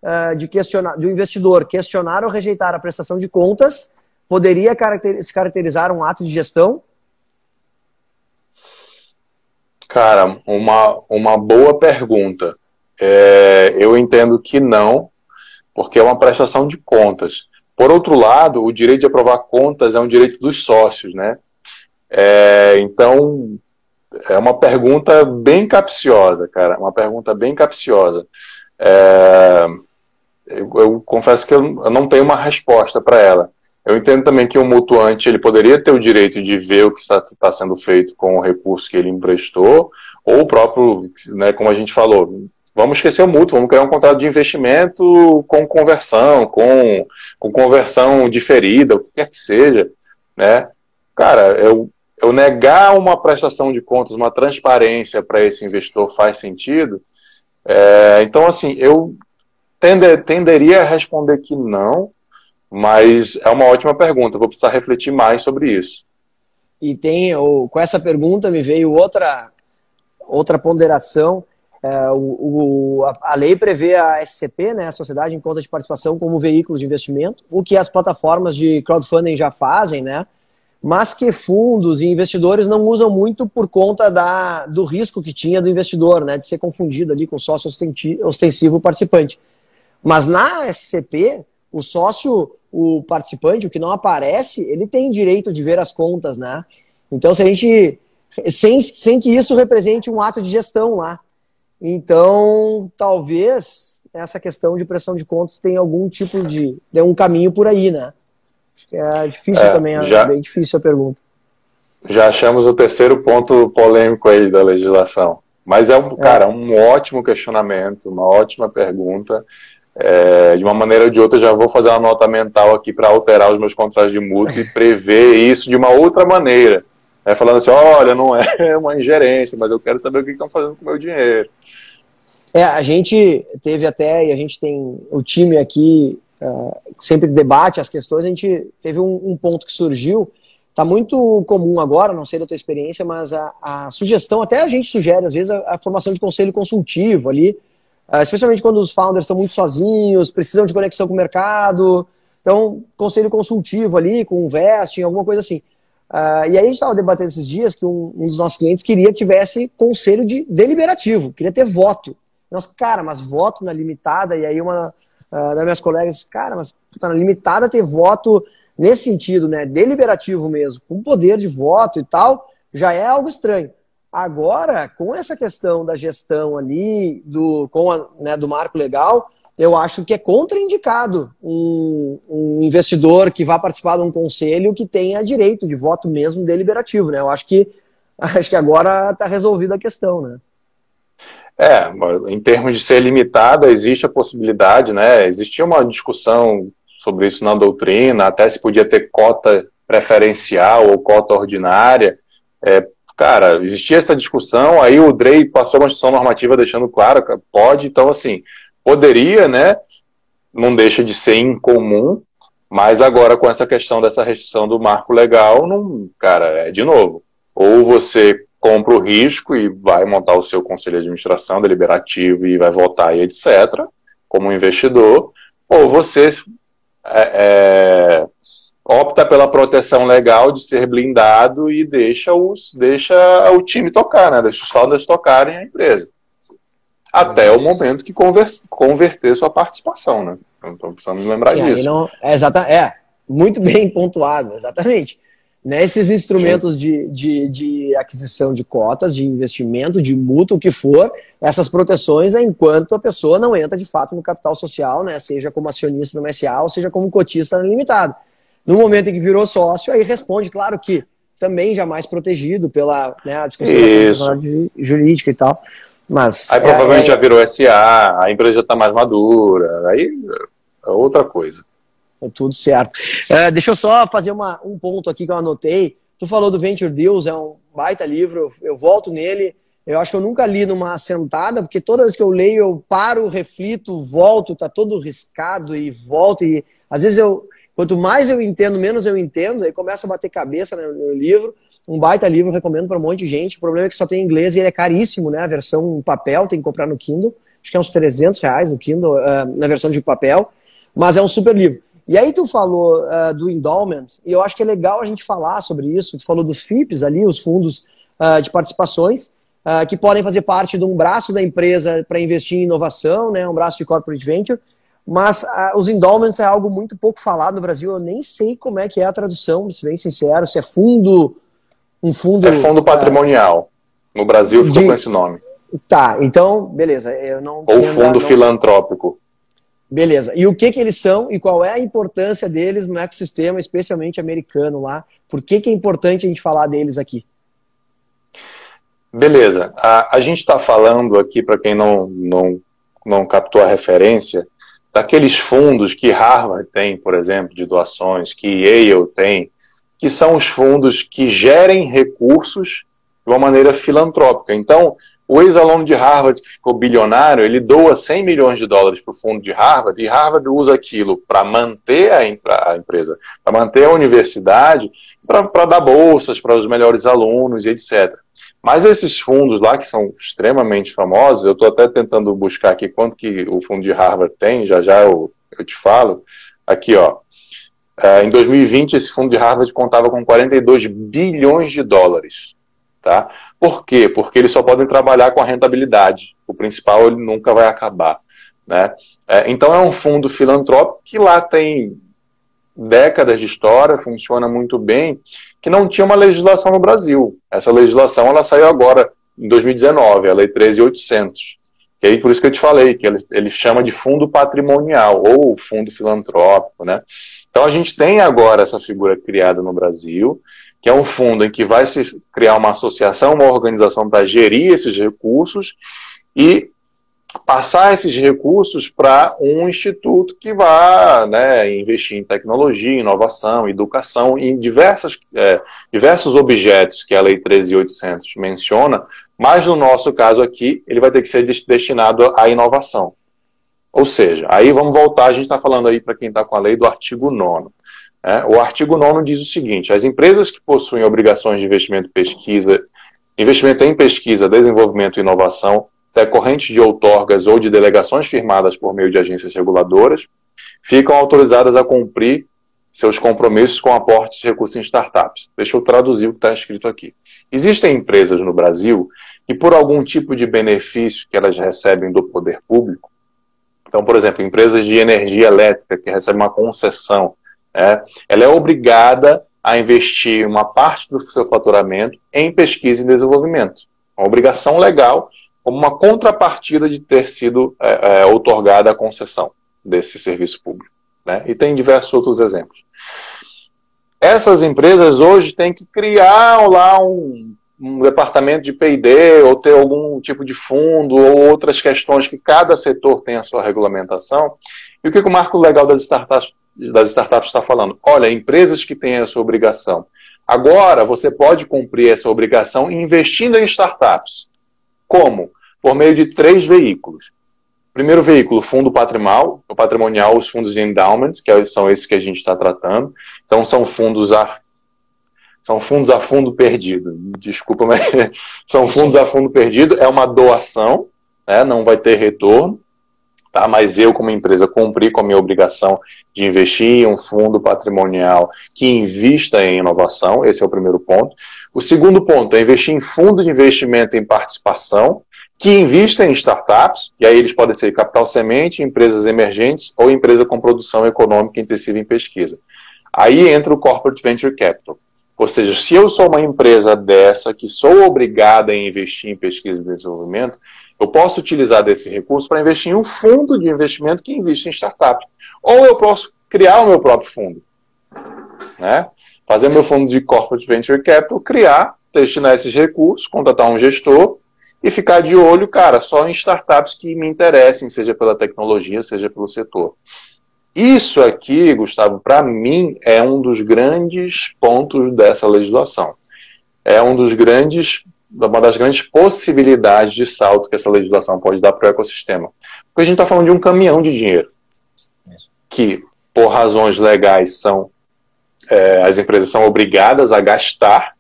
uh, de questionar, do investidor questionar ou rejeitar a prestação de contas, poderia caracter, se caracterizar um ato de gestão? Cara, uma, uma boa pergunta. É, eu entendo que não, porque é uma prestação de contas. Por outro lado, o direito de aprovar contas é um direito dos sócios, né? É, então, é uma pergunta bem capciosa, cara, uma pergunta bem capciosa. É, eu, eu, confesso que eu, eu, não tenho uma resposta para ela. Eu entendo também que o mutuante ele poderia ter o direito de ver o que está, está sendo feito com o recurso que ele emprestou, ou o próprio, né, como a gente falou, Vamos esquecer o mútuo, vamos criar um contrato de investimento com conversão, com, com conversão diferida, o que quer que seja, né? Cara, eu, eu negar uma prestação de contas, uma transparência para esse investidor faz sentido? É, então, assim, eu tender, tenderia a responder que não, mas é uma ótima pergunta, vou precisar refletir mais sobre isso. E tem, com essa pergunta me veio outra, outra ponderação, é, o, o, a, lei prevê a SCP, né, a Sociedade em Conta de Participação, como veículo de investimento, o que as plataformas de crowdfunding já fazem, né, mas que fundos e investidores não usam muito por conta da, do risco que tinha do investidor, né, de ser confundido ali com sócio ostensivo participante. Mas na SCP, o sócio, o participante, o que não aparece, ele tem direito de ver as contas, né? Então, se a gente. Sem, sem que isso represente um ato de gestão lá. Então, talvez essa questão de pressão de contas tenha algum tipo de. Dê um caminho por aí, né? Acho que é difícil é, também, já, é bem difícil a pergunta. Já achamos o terceiro ponto polêmico aí da legislação. Mas é um, é. cara, um ótimo questionamento, uma ótima pergunta. É, de uma maneira ou de outra, já vou fazer uma nota mental aqui para alterar os meus contratos de mútuo e prever isso de uma outra maneira. É, falando assim, olha, não é uma ingerência, mas eu quero saber o que estão fazendo com o meu dinheiro. É, a gente teve até, e a gente tem o time aqui uh, sempre debate as questões, a gente teve um, um ponto que surgiu, está muito comum agora, não sei da tua experiência, mas a, a, sugestão, até a gente sugere, às vezes, a, a formação de conselho consultivo ali, uh, especialmente quando os founders estão muito sozinhos, precisam de conexão com o mercado, então, conselho consultivo ali, com um vesting, alguma coisa assim. Uh, e aí a gente estava debatendo esses dias que um, um, dos nossos clientes queria que tivesse conselho de deliberativo, queria ter voto. Nós, cara, mas voto na limitada, e aí uma uh, das minhas colegas, cara, mas puta, na limitada ter voto nesse sentido, né, deliberativo mesmo, com poder de voto e tal, já é algo estranho. Agora, com essa questão da gestão ali, do, com a, né, do marco legal, eu acho que é contraindicado um, um, investidor que vá participar de um conselho que tenha direito de voto mesmo deliberativo, né? Eu acho que acho que agora está resolvida a questão, né? É, em termos de ser limitada, existe a possibilidade, né? Existia uma discussão sobre isso na doutrina, até se podia ter cota preferencial ou cota ordinária. É, cara, existia essa discussão, aí o Drey passou uma discussão normativa deixando claro que pode, então assim, Poderia, né? Não deixa de ser incomum, mas agora com essa questão dessa restrição do marco legal, não, cara, é de novo. Ou você compra o risco e vai montar o seu conselho de administração deliberativo e vai votar e etc., como investidor, ou você é, é, opta pela proteção legal de ser blindado e deixa, os, deixa o time tocar, né? deixa os founders tocarem a empresa até o momento que converter sua participação, né? Então precisamos lembrar Sim, disso. Não, é, exata, é, muito bem pontuado, exatamente. Nesses instrumentos de, de, de, aquisição de cotas, de investimento, de mútuo, o que for, essas proteções é enquanto a pessoa não entra de fato no capital social, né? Seja como acionista no MSA ou seja como cotista no limitado. No momento em que virou sócio, aí responde, claro que também já mais protegido pela né, discussão jurídica e tal. Mas, aí provavelmente é, já virou SA, a empresa já está mais madura, aí é outra coisa. É tudo certo. É, deixa eu só fazer uma, um ponto aqui que eu anotei. Tu falou do Venture Deals, é um baita livro, eu, volto nele. Eu acho que eu nunca li numa sentada, porque todas as que eu leio, eu paro, reflito, volto, tá todo riscado e volto. E às vezes eu, quanto mais eu entendo, menos eu entendo, aí começa a bater cabeça no, no livro um baita livro, recomendo para um monte de gente. O problema é que só tem inglês e ele é caríssimo, né? A versão em papel tem que comprar no Kindle. Acho que é uns 300 reais no Kindle, uh, na versão de papel. Mas é um super livro. E aí tu falou uh, do endowment, e eu acho que é legal a gente falar sobre isso. Tu falou dos FIPs ali, os fundos uh, de participações, que podem fazer parte de um braço da empresa para investir em inovação, né? Um braço de corporate venture. Mas os endowments é algo muito pouco falado no Brasil. Eu nem sei como é que é a tradução, se bem sincero, se é fundo um fundo. É fundo patrimonial. No Brasil ficou de... com esse nome. Tá, então, beleza. Eu não Ou fundo não... filantrópico. Beleza. E o que, que eles são e qual é a importância deles no ecossistema, especialmente americano lá? Por que, que é importante a gente falar deles aqui? Beleza. A, a gente está falando aqui, para quem não, não, não captou a referência, daqueles fundos que Harvard tem, por exemplo, de doações, que Yale tem, que são os fundos que gerem recursos de uma maneira filantrópica. Então, o ex-aluno de Harvard que ficou bilionário, ele doa 100 milhões de dólares para o fundo de Harvard e Harvard usa aquilo para manter a, empresa, para manter a universidade, para dar bolsas para os melhores alunos e etc. Mas esses fundos lá, que são extremamente famosos, eu estou até tentando buscar aqui quanto que o fundo de Harvard tem, já já eu, eu te falo. Aqui, ó, em 2020, esse fundo de Harvard contava com 42 bilhões de dólares. Tá? Por quê? Porque eles só podem trabalhar com a rentabilidade. O principal ele nunca vai acabar. Né? É, então é um fundo filantrópico que lá tem décadas de história, funciona muito bem, que não tinha uma legislação no Brasil. Essa legislação ela saiu agora, em 2019, a Lei 13.800. E aí, por isso que eu te falei, que ele, ele chama de fundo patrimonial, ou fundo filantrópico, né? Então a gente tem agora essa figura criada no Brasil, que é um fundo em que vai se criar uma associação, uma organização para gerir esses recursos e passar esses recursos para um instituto que vá né, investir em tecnologia, inovação, educação, em diversas, é, diversos objetos que a Lei 13.800 menciona, mas no nosso caso aqui, ele vai ter que ser destinado à inovação. Ou seja, aí vamos voltar, a gente está falando aí para quem está com a lei do artigo 9. Né? O artigo 9 diz o seguinte: as empresas que possuem obrigações de investimento pesquisa, investimento em pesquisa, desenvolvimento e inovação, decorrentes de outorgas ou de delegações firmadas por meio de agências reguladoras, ficam autorizadas a cumprir seus compromissos com aportes de recursos em startups. Deixa eu traduzir o que está escrito aqui. Existem empresas no Brasil que, por algum tipo de benefício que elas recebem do poder público, então, por exemplo, empresas de energia elétrica que recebem uma concessão, é, ela é obrigada a investir uma parte do seu faturamento em pesquisa e desenvolvimento. Uma obrigação legal, como uma contrapartida de ter sido é, é, otorgada a concessão desse serviço público. Né? E tem diversos outros exemplos. Essas empresas hoje têm que criar lá um, um departamento de P&D ou ter algum tipo de fundo ou outras questões que cada setor tem a sua regulamentação. E o que, o marco legal das startups, das startups está falando? Olha, empresas que têm essa obrigação. Agora você pode cumprir essa obrigação investindo em startups. Como? Por meio de três veículos. Primeiro veículo, fundo patrimonial, o patrimonial, os fundos de endowment, que é são esses que a gente está tratando. Então, são fundos a, são fundos a fundo perdido. Desculpa, mas são fundos a fundo perdido. É uma doação, né, não vai ter retorno. Tá? Mas eu, como empresa, cumpri com a minha obrigação de investir em um fundo patrimonial que invista em inovação. Esse é o primeiro ponto. O segundo ponto é investir em fundo de investimento em participação que investem em startups, e aí eles podem ser capital semente, empresas emergentes ou empresa com produção econômica intensiva em pesquisa. Aí entra o Corporate Venture Capital. Ou seja, se eu sou uma empresa dessa que sou obrigada a investir em pesquisa e desenvolvimento, eu posso utilizar desse recurso para investir em um fundo de investimento que investe em startup. Ou eu posso criar o meu próprio fundo. Né? Fazer meu fundo de Corporate Venture Capital, criar, destinar esses recursos, contratar um gestor e ficar de olho, cara, só em startups que me interessem, seja pela tecnologia, seja pelo setor. Isso aqui, Gustavo, para mim é um dos grandes pontos dessa legislação. É um dos grandes, uma das grandes possibilidades de salto que essa legislação pode dar para o ecossistema. Porque a gente está falando de um caminhão de dinheiro que, por razões legais, são é, as empresas são obrigadas a gastar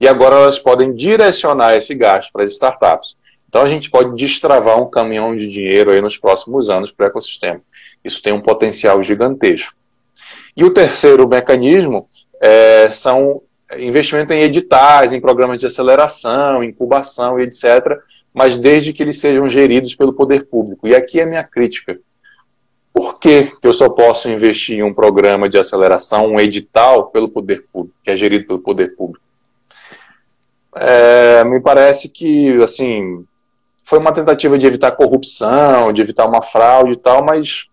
e agora elas podem direcionar esse gasto para as startups. Então a gente pode destravar um caminhão de dinheiro aí nos próximos anos para o ecossistema. Isso tem um potencial gigantesco. E o terceiro mecanismo é, são investimento em editais, em programas de aceleração, incubação e etc., mas desde que eles sejam geridos pelo poder público. E aqui é a minha crítica. Por que, que eu só posso investir em um programa de aceleração, um edital, pelo poder público, que é gerido pelo poder público? é, me parece que, assim, foi uma tentativa de evitar corrupção, de evitar uma fraude e tal, mas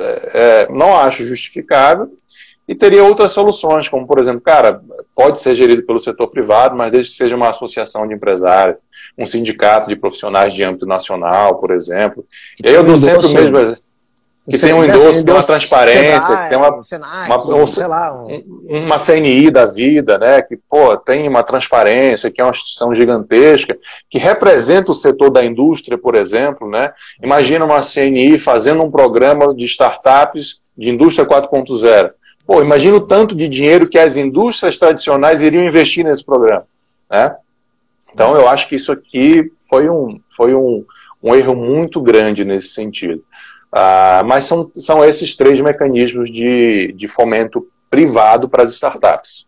é, é, não acho justificável. E teria outras soluções, como, por exemplo, cara, pode ser gerido pelo setor privado, mas desde que seja uma associação de empresários, um sindicato de profissionais de âmbito nacional, por exemplo. E aí eu dou sempre o mesmo exemplo que tem um endosso, que tem uma transparência, Senai, que tem uma, Senai, uma, sei lá, um... uma CNI da vida, né? Que pô, tem uma transparência, que é uma instituição gigantesca, que representa o setor da indústria, por exemplo, né? Imagina uma CNI fazendo um programa de startups de indústria 4.0. Pô, imagina o tanto de dinheiro que as indústrias tradicionais iriam investir nesse programa, né? Então eu acho que isso aqui foi um, foi um, um erro muito grande nesse sentido. Ah, mas são, são esses três mecanismos de, de fomento privado para as startups.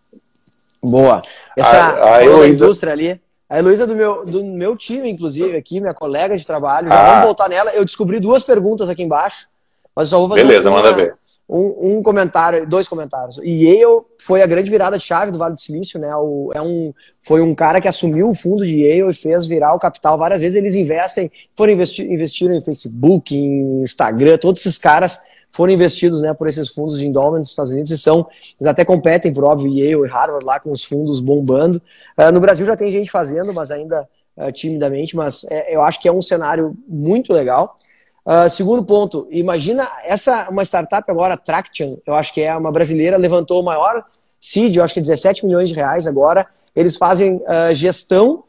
Boa. Essa a, a Heloísa... indústria ali, a Heloísa do meu, do meu time, inclusive, aqui, minha colega de trabalho, já ah. vamos voltar nela. Eu descobri duas perguntas aqui embaixo, mas só vou fazer Beleza, uma, manda ver um, um, comentário, dois comentários. E Yale foi a grande virada de chave do Vale do Silício, né? O, é um, foi um cara que assumiu o fundo de Yale e fez virar o capital várias vezes. Eles investem, foram investir, investiram em Facebook, em Instagram, todos esses caras foram investidos né, por esses fundos de endowment dos Estados Unidos e são, eles até competem, por óbvio, Yale e Harvard lá com os fundos bombando. Uh, no Brasil já tem gente fazendo, mas ainda uh, timidamente, mas é, eu acho que é um cenário muito legal. Uh, segundo ponto, imagina essa uma startup agora, Traction, eu acho que é uma brasileira, levantou o maior seed, eu acho que é 17 milhões de reais agora. Eles fazem uh, gestão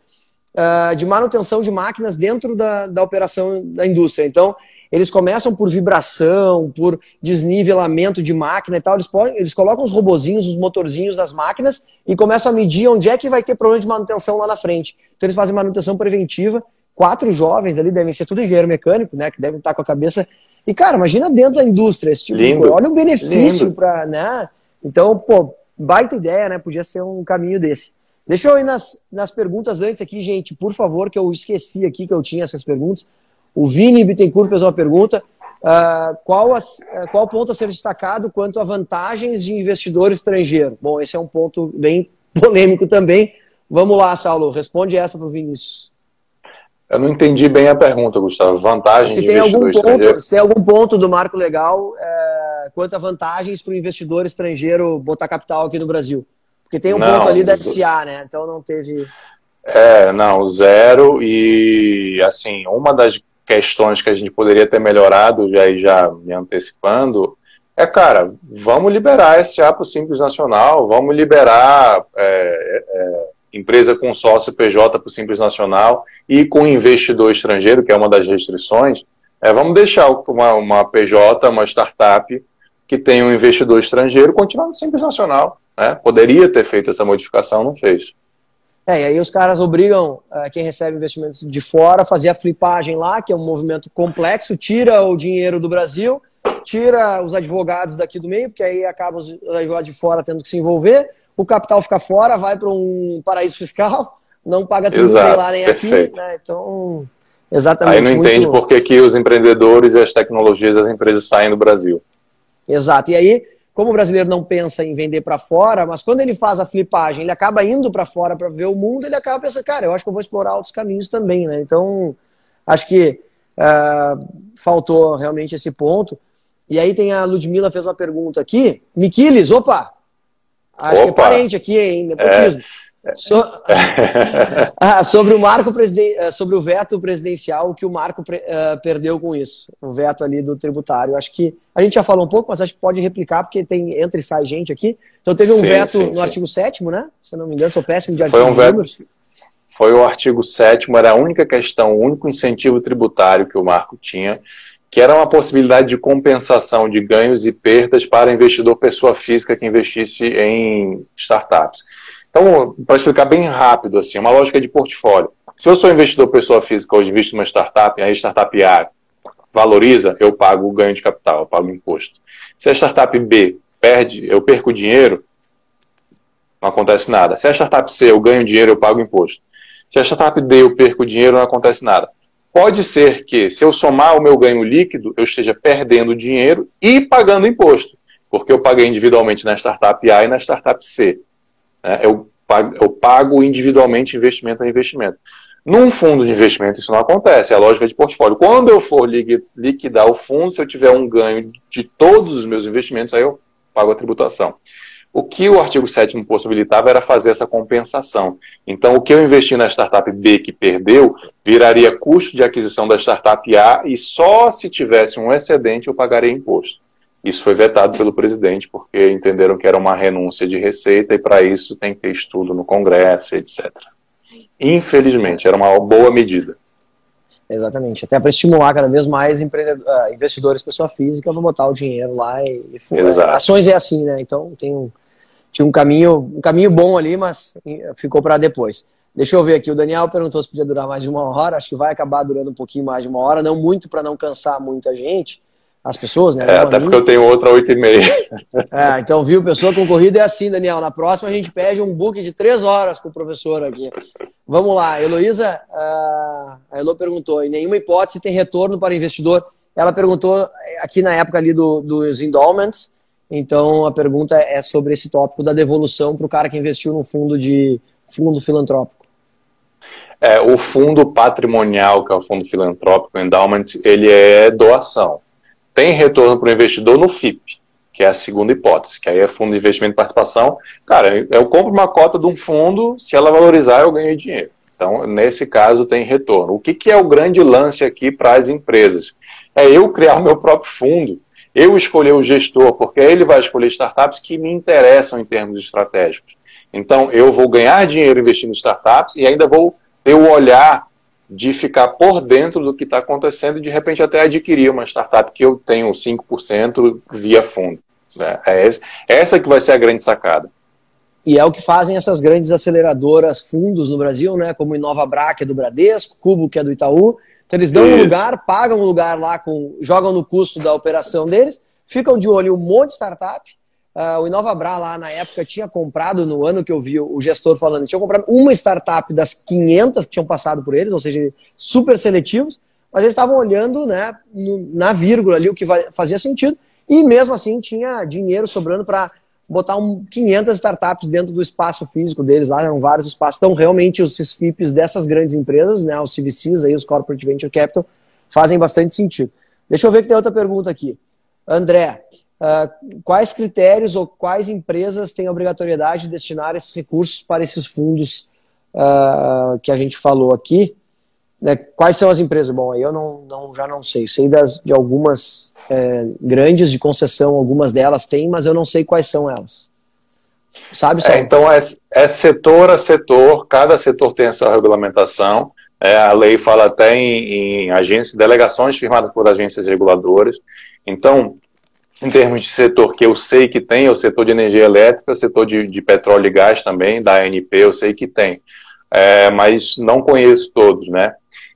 uh, de manutenção de máquinas dentro da, da operação da indústria. Então, eles começam por vibração, por desnivelamento de máquina e tal. Eles, podem, eles colocam os robozinhos, os motorzinhos das máquinas e começam a medir onde é que vai ter problema de manutenção lá na frente. Então, eles fazem manutenção preventiva quatro jovens ali, devem ser tudo engenheiro mecânico, né? Que devem estar com a cabeça. E, cara, imagina dentro da indústria esse tipo Lindo. de coisa. Olha o benefício para, né? Então, pô, baita ideia, né? Podia ser um caminho desse. Deixa eu ir nas, nas perguntas antes aqui, gente, por favor, que eu esqueci aqui que eu tinha essas perguntas. O Vini Bittencourt fez uma pergunta. Uh, qual, as, uh, qual ponto a ser destacado quanto a vantagens de investidor estrangeiro? Bom, esse é um ponto bem polêmico também. Vamos lá, Saulo, responde essa para o Vinícius. Eu não entendi bem a pergunta, Gustavo. Vantagem se de tem investidor algum ponto, Se tem algum ponto do marco legal é, quanto a vantagens para o investidor estrangeiro botar capital aqui no Brasil? Porque tem um não, ponto ali da FCA, né? Então não teve. É, não, zero. E, assim, uma das questões que a gente poderia ter melhorado, já, já me antecipando, é, cara, vamos liberar esse para o Simples Nacional, vamos liberar é, é, empresa com sócio PJ para o Simples Nacional e com investidor estrangeiro, que é uma das restrições. É, vamos deixar uma, uma PJ, uma startup, que tem um investidor estrangeiro, continuar no Simples Nacional. Né? Poderia ter feito essa modificação, não fez. É, e aí os caras obrigam uh, quem recebe investimentos de fora a fazer a flipagem lá, que é um movimento complexo, tira o dinheiro do Brasil, tira os advogados daqui do meio, porque aí acaba os advogados de fora tendo que se envolver, o capital fica fora, vai para um paraíso fiscal, não paga tudo nem lá nem perfeito. aqui, né? Então, exatamente. Aí não muito... entende por que, que os empreendedores e as tecnologias das empresas saem do Brasil. Exato. E aí, como o brasileiro não pensa em vender para fora, mas quando ele faz a flipagem, ele acaba indo para fora para ver o mundo, ele acaba pensando, cara, eu acho que eu vou explorar outros caminhos também, né? Então, acho que uh, faltou realmente esse ponto. E aí tem a Ludmilla fez uma pergunta aqui. Miquiles, opa! Acho opa. que é parente aqui, hein? Nepotismo. É. So... ah, sobre o marco presiden... Eh, sobre o veto presidencial, que o Marco pre... uh, perdeu com isso, o veto ali do tributário. Acho que a gente já falou um pouco, mas acho que pode replicar, porque tem entra e sai gente aqui. Então teve um sim, veto sim, no sim. artigo 7 né? Se não me engano, sou péssimo de artigo Foi um veto. Foi o artigo 7 era a única questão, o único incentivo tributário que o Marco tinha, que era uma possibilidade de compensação de ganhos e perdas para investidor pessoa física que investisse em startups. Então, para explicar bem rápido, assim, uma lógica de portfólio. Se eu sou investidor pessoa física hoje visto numa startup, a startup A valoriza, eu pago o ganho de capital, eu pago o imposto. Se a startup B perde, eu perco dinheiro, não acontece nada. Se a startup C eu ganho dinheiro, eu pago o imposto. Se a startup D eu perco dinheiro, não acontece nada. Pode ser que, se eu somar o meu ganho líquido, eu esteja perdendo dinheiro e pagando imposto, porque eu paguei individualmente na startup A e na startup C. Né? Eu, pago, individualmente investimento a investimento. Num fundo de investimento isso não acontece, é a lógica de portfólio. Quando eu for liquidar o fundo, se eu tiver um ganho de todos os meus investimentos, aí eu pago a tributação. O que o artigo 7 possibilitava era fazer essa compensação. Então, o que eu investi na startup B que perdeu, viraria custo de aquisição da startup A e só se tivesse um excedente eu pagaria imposto. Isso foi vetado pelo presidente, porque entenderam que era uma renúncia de receita e para isso tem que ter estudo no Congresso, etc. Infelizmente, era uma boa medida. Exatamente, até para estimular cada vez mais ah, investidores, pessoa física, a botar o dinheiro lá e, e ações é assim, né? Então tem um, tinha um caminho, um caminho bom ali, mas ficou para depois. Deixa eu ver aqui, o Daniel perguntou se podia durar mais de uma hora, acho que vai acabar durando um pouquinho mais de uma hora, não muito para não cansar muita gente as pessoas, né? É, até porque eu tenho outra oito e meia. É, então, viu, pessoa concorrida é assim, Daniel. Na próxima a gente pede um book de três horas com o professor aqui. Vamos lá, Heloísa, a Elo perguntou, em nenhuma hipótese tem retorno para investidor. Ela perguntou aqui na época ali do, dos endowments, então a pergunta é sobre esse tópico da devolução para o cara que investiu no fundo de fundo filantrópico. É, o fundo patrimonial, que é o fundo filantrópico, endowment, ele é doação tem retorno para o investidor no FIP, que é a segunda hipótese, que aí é fundo de investimento e participação. Cara, eu compro uma cota de um fundo, se ela valorizar, eu ganho dinheiro. Então, nesse caso, tem retorno. O que, que é o grande lance aqui para as empresas? É eu criar o meu próprio fundo, eu escolher o gestor, porque ele vai escolher startups que me interessam em termos estratégicos. Então, eu vou ganhar dinheiro investindo em startups e ainda vou ter o olhar de ficar por dentro do que está acontecendo e de repente até adquirir uma startup que eu tenho 5% via fundo. Né? É essa que vai ser a grande sacada. E é o que fazem essas grandes aceleradoras fundos no Brasil, né? Como Inova Bra, que é do Bradesco, Cubo, que é do Itaú. Então eles dão Isso. um lugar, pagam um lugar lá, com, jogam no custo da operação deles, ficam de olho em um monte de startup, Uh, o Inovabra lá na época tinha comprado, no ano que eu vi o gestor falando, tinha comprado uma startup das 500 que tinham passado por eles, ou seja, super seletivos, mas eles estavam olhando né, no, na vírgula ali o que fazia sentido, e mesmo assim tinha dinheiro sobrando para botar um, 500 startups dentro do espaço físico deles, lá eram vários espaços. Então, realmente, os CISFIPs dessas grandes empresas, né, os CVCs, aí, os Corporate Venture Capital, fazem bastante sentido. Deixa eu ver que tem outra pergunta aqui. André, uh, quais critérios ou quais empresas têm a obrigatoriedade de destinar esses recursos para esses fundos uh, que a gente falou aqui? Né, quais são as empresas? Bom, aí eu não, não, já não sei. Sei das, de algumas é, grandes de concessão, algumas delas têm, mas eu não sei quais são elas. Sabe, é, então, é, é, setor a setor, cada setor tem essa regulamentação. É, a lei fala até em, em agências, delegações firmadas por agências reguladoras. Então, em termos de setor que eu sei que tem, é o setor de energia elétrica, o setor de, de petróleo e gás também, da ANP, eu sei que tem. É, mas não conheço todos, né?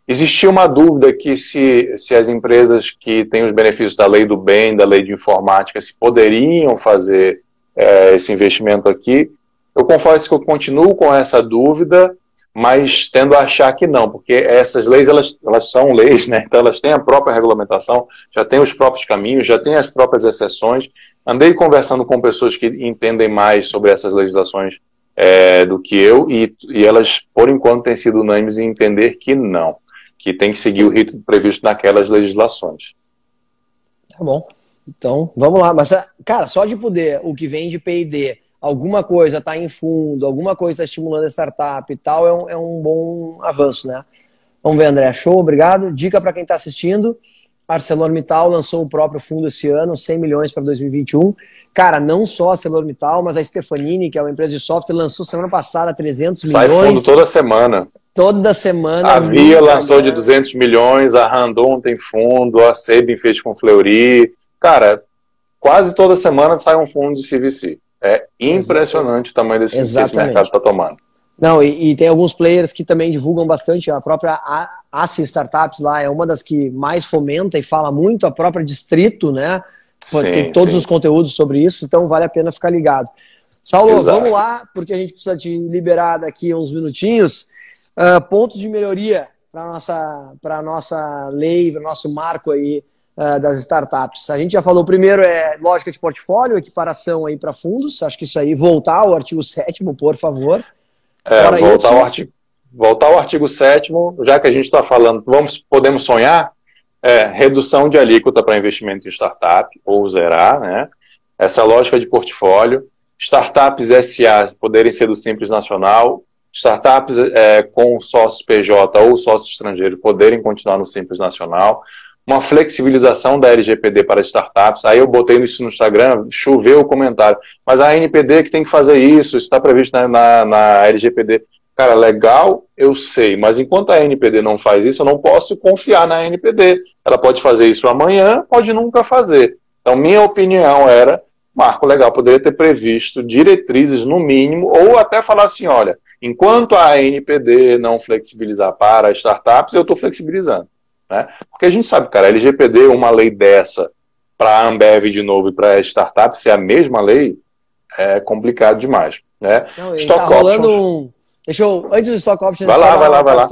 Existia uma dúvida que se, se as empresas que têm os benefícios da lei do bem, da lei de informática, se poderiam fazer é, esse investimento aqui. Eu confesso que eu continuo com essa dúvida, mas tendo a achar que não, porque essas leis elas, elas são leis, né? Então elas têm a própria regulamentação, já têm os próprios caminhos, já têm as próprias exceções. Andei conversando com pessoas que entendem mais sobre essas legislações é, do que eu, e, e elas, por enquanto, têm sido unânimes em entender que não, que tem que seguir o rito previsto naquelas legislações. Tá bom. Então, vamos lá. Mas, cara, só de poder o que vem de PD alguma coisa está em fundo, alguma coisa está estimulando a startup e tal, é um, é um bom avanço, né? Vamos ver, André. Show, obrigado. Dica para quem está assistindo: ArcelorMittal lançou o próprio fundo esse ano, 100 milhões para 2021. Cara, não só a ArcelorMittal, mas a Stefanini, que é uma empresa de software, lançou semana passada 300 Sai milhões. Sai fundo toda semana. Toda semana. A Via lançou de 200 milhões, a Randon tem fundo, a Sebin fez com Fleury. Cara, quase toda semana sai um fundo de CVC. É impressionante Exatamente. o tamanho desse, esse mercado está tomando. Não, e, e, tem alguns players que também divulgam bastante. A própria ACI Startups lá é uma das que mais fomenta e fala muito, a própria Distrito, né? Sim, tem todos sim. os conteúdos sobre isso, então vale a pena ficar ligado. Saulo, Exato. vamos lá, porque a gente precisa te liberar daqui uns minutinhos. Uh, pontos de melhoria para a nossa, nossa lei, para o nosso marco aí uh, das startups. A gente já falou primeiro é lógica de portfólio, equiparação aí para fundos. Acho que isso aí voltar ao artigo 7 por favor. É, voltar, isso... ao artigo, voltar ao artigo 7 já que a gente está falando, vamos, podemos sonhar, é, redução de alíquota para investimento em startup, ou zerar, né? Essa lógica de portfólio. Startups SA poderem ser do Simples Nacional, startups é, com sócios PJ ou sócio estrangeiro poderem continuar no Simples Nacional, uma flexibilização da LGPD para startups. Aí eu botei isso no Instagram, choveu o comentário. Mas a NPD que tem que fazer isso, está previsto na, na, na, LGPD. Cara, legal, eu sei, mas enquanto a NPD não faz isso, eu não posso confiar na NPD. Ela pode fazer isso amanhã, pode nunca fazer. Então, minha opinião era, marco legal, poderia ter previsto diretrizes no mínimo, ou até falar assim, olha, enquanto a NPD não flexibilizar para startups, eu estou flexibilizando. Né? Porque a gente sabe, cara, LGPD, uma lei dessa, para a Ambev de novo e para a startup ser a mesma lei, é complicado demais. Né? Não, stock tá rolando um... Deixa eu, antes do stock options, vai lá, vai lá, vai lá.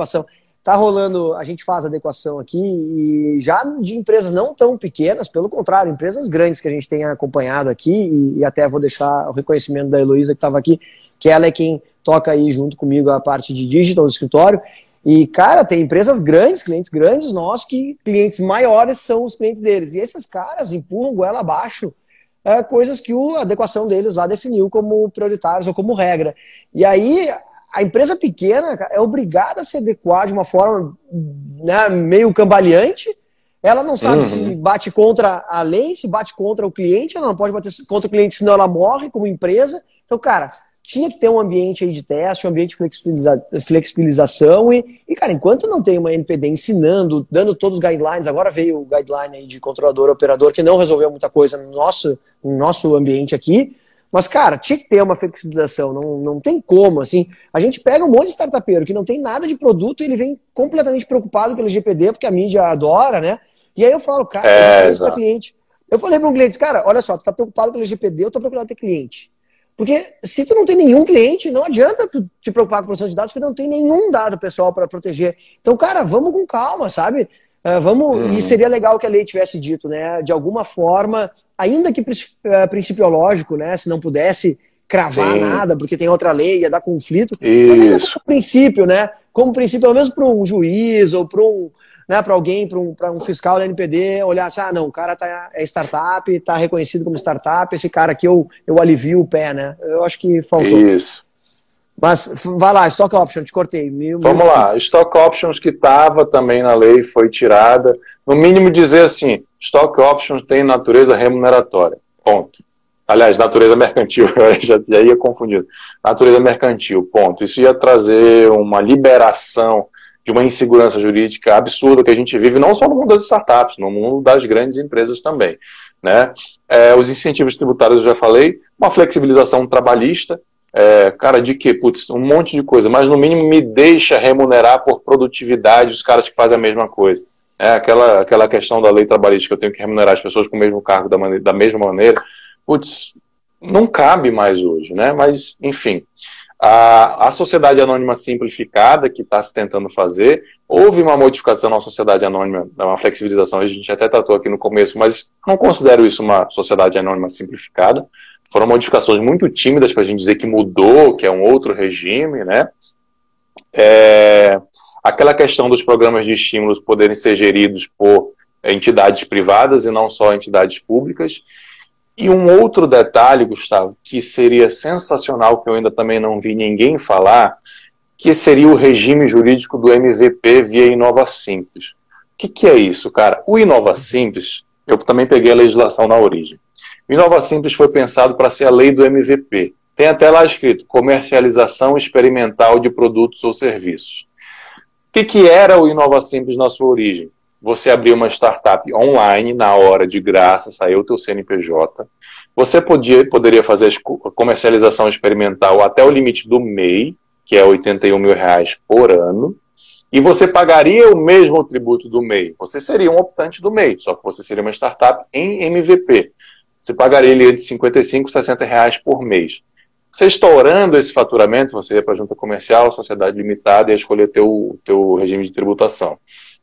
Tá rolando, a gente faz adequação aqui e já de empresas não tão pequenas, pelo contrário, empresas grandes que a gente tem acompanhado aqui e, e até vou deixar o reconhecimento da Heloísa que estava aqui, que ela é quem toca aí junto comigo a parte de digital do escritório. E, cara, tem empresas grandes, clientes grandes nossos, que clientes maiores são os clientes deles. E esses caras empurram goela abaixo é, coisas que a adequação deles lá definiu como prioritários ou como regra. E aí, a empresa pequena é obrigada a se adequar de uma forma né, meio cambaleante. Ela não sabe uhum. se bate contra a lei, se bate contra o cliente, ela não pode bater contra o cliente, senão ela morre como empresa. Então, cara, tinha que ter um ambiente aí de teste, um ambiente de flexibiliza flexibilização e, e, cara, enquanto não tem uma NPD ensinando, dando todos os guidelines, agora veio o guideline aí de controlador operador que não resolveu muita coisa no nosso, no nosso ambiente aqui, mas, cara, tinha que ter uma flexibilização, não, não tem como, assim, a gente pega um monte de startupeiro que não tem nada de produto e ele vem completamente preocupado pelo GPD, porque a mídia adora, né, e aí eu falo, cara, é, eu isso para cliente, Eu falei para um cliente, cara, olha só, tu tá preocupado com o LGPD, eu tô preocupado com ter cliente. Porque se tu não tem nenhum cliente, não adianta tu te preocupar com a proteção de dados, porque não tem nenhum dado pessoal para proteger. Então, cara, vamos com calma, sabe? Uh, vamos, uhum. E seria legal que a lei tivesse dito, né? De alguma forma, ainda que uh, principiológico, né? Se não pudesse cravar Sim. nada, porque tem outra lei, ia dar conflito. Isso. Mas ainda como princípio, né? Como princípio, pelo menos para um juiz ou para um né, para alguém, para um, um fiscal da NPD, olhar assim, ah, não, o cara tá, é startup, está reconhecido como startup, esse cara aqui eu, eu alivio o pé, né? Eu acho que faltou. Isso. Mas vai lá, stock option, te cortei. Mil, Vamos mil lá, stock options que estava também na lei foi tirada. No mínimo dizer assim, stock options tem natureza remuneratória. Ponto. Aliás, natureza mercantil, já, já ia confundido. Natureza mercantil, ponto. Isso ia trazer uma liberação de uma insegurança jurídica absurda que a gente vive, não só no mundo das startups, no mundo das grandes empresas também. Né? É, os incentivos tributários eu já falei, uma flexibilização trabalhista, é, cara, de que? Putz, um monte de coisa, mas no mínimo me deixa remunerar por produtividade os caras que fazem a mesma coisa. É, aquela, aquela questão da lei trabalhista que eu tenho que remunerar as pessoas com o mesmo cargo da, maneira, da mesma maneira, putz, não cabe mais hoje, né? Mas, enfim. A, a sociedade anônima simplificada que está se tentando fazer, houve uma modificação na sociedade anônima, uma flexibilização, a gente até tratou aqui no começo, mas não considero isso uma sociedade anônima simplificada. Foram modificações muito tímidas para a gente dizer que mudou, que é um outro regime, né? É, aquela questão dos programas de estímulos poderem ser geridos por entidades privadas e não só entidades públicas. E um outro detalhe, Gustavo, que seria sensacional, que eu ainda também não vi ninguém falar, que seria o regime jurídico do MVP via Inova Simples. O que, que é isso, cara? O Inova Simples, eu também peguei a legislação na origem. O Inova Simples foi pensado para ser a lei do MVP. Tem até lá escrito comercialização experimental de produtos ou serviços. Que, que era o Inova Simples na sua origem? você abrir uma startup online na hora de graça, saiu o teu CNPJ. Você podia, poderia fazer a comercialização experimental até o limite do MEI, que é 81 mil reais por ano, e você pagaria o mesmo tributo do MEI. Você seria um optante do MEI, só que você seria uma startup em MVP. Você pagaria ele de 55, 60 reais por mês. Você estourando esse faturamento, você ia para a junta comercial, sociedade limitada e escolher teu, teu regime de tributação.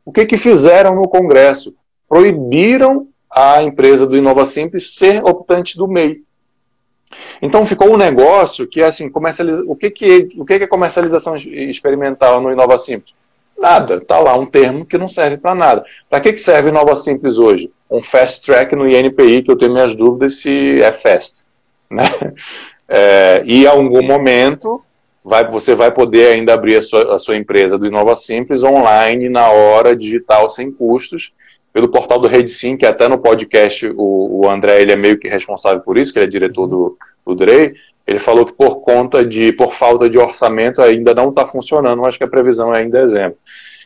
O que, que fizeram no Congresso? Proibiram a empresa do Inova Simples ser optante do MEI. Então ficou um negócio que assim, comercializa... o, que, que, o que, que é comercialização experimental no Inova Simples? Nada, está lá um termo que não serve para nada. Para que, que serve Inova Simples hoje? Um fast track no INPI, que eu tenho minhas dúvidas se é fast. Né? É, e em algum momento vai, você vai poder ainda abrir a sua, a sua empresa do Inova Simples online, na hora, digital, sem custos, pelo portal do RedSim, que até no podcast o, o André ele é meio que responsável por isso, que ele é diretor do, do Drey, ele falou que por conta de, por falta de orçamento ainda não está funcionando, mas que a previsão é em dezembro.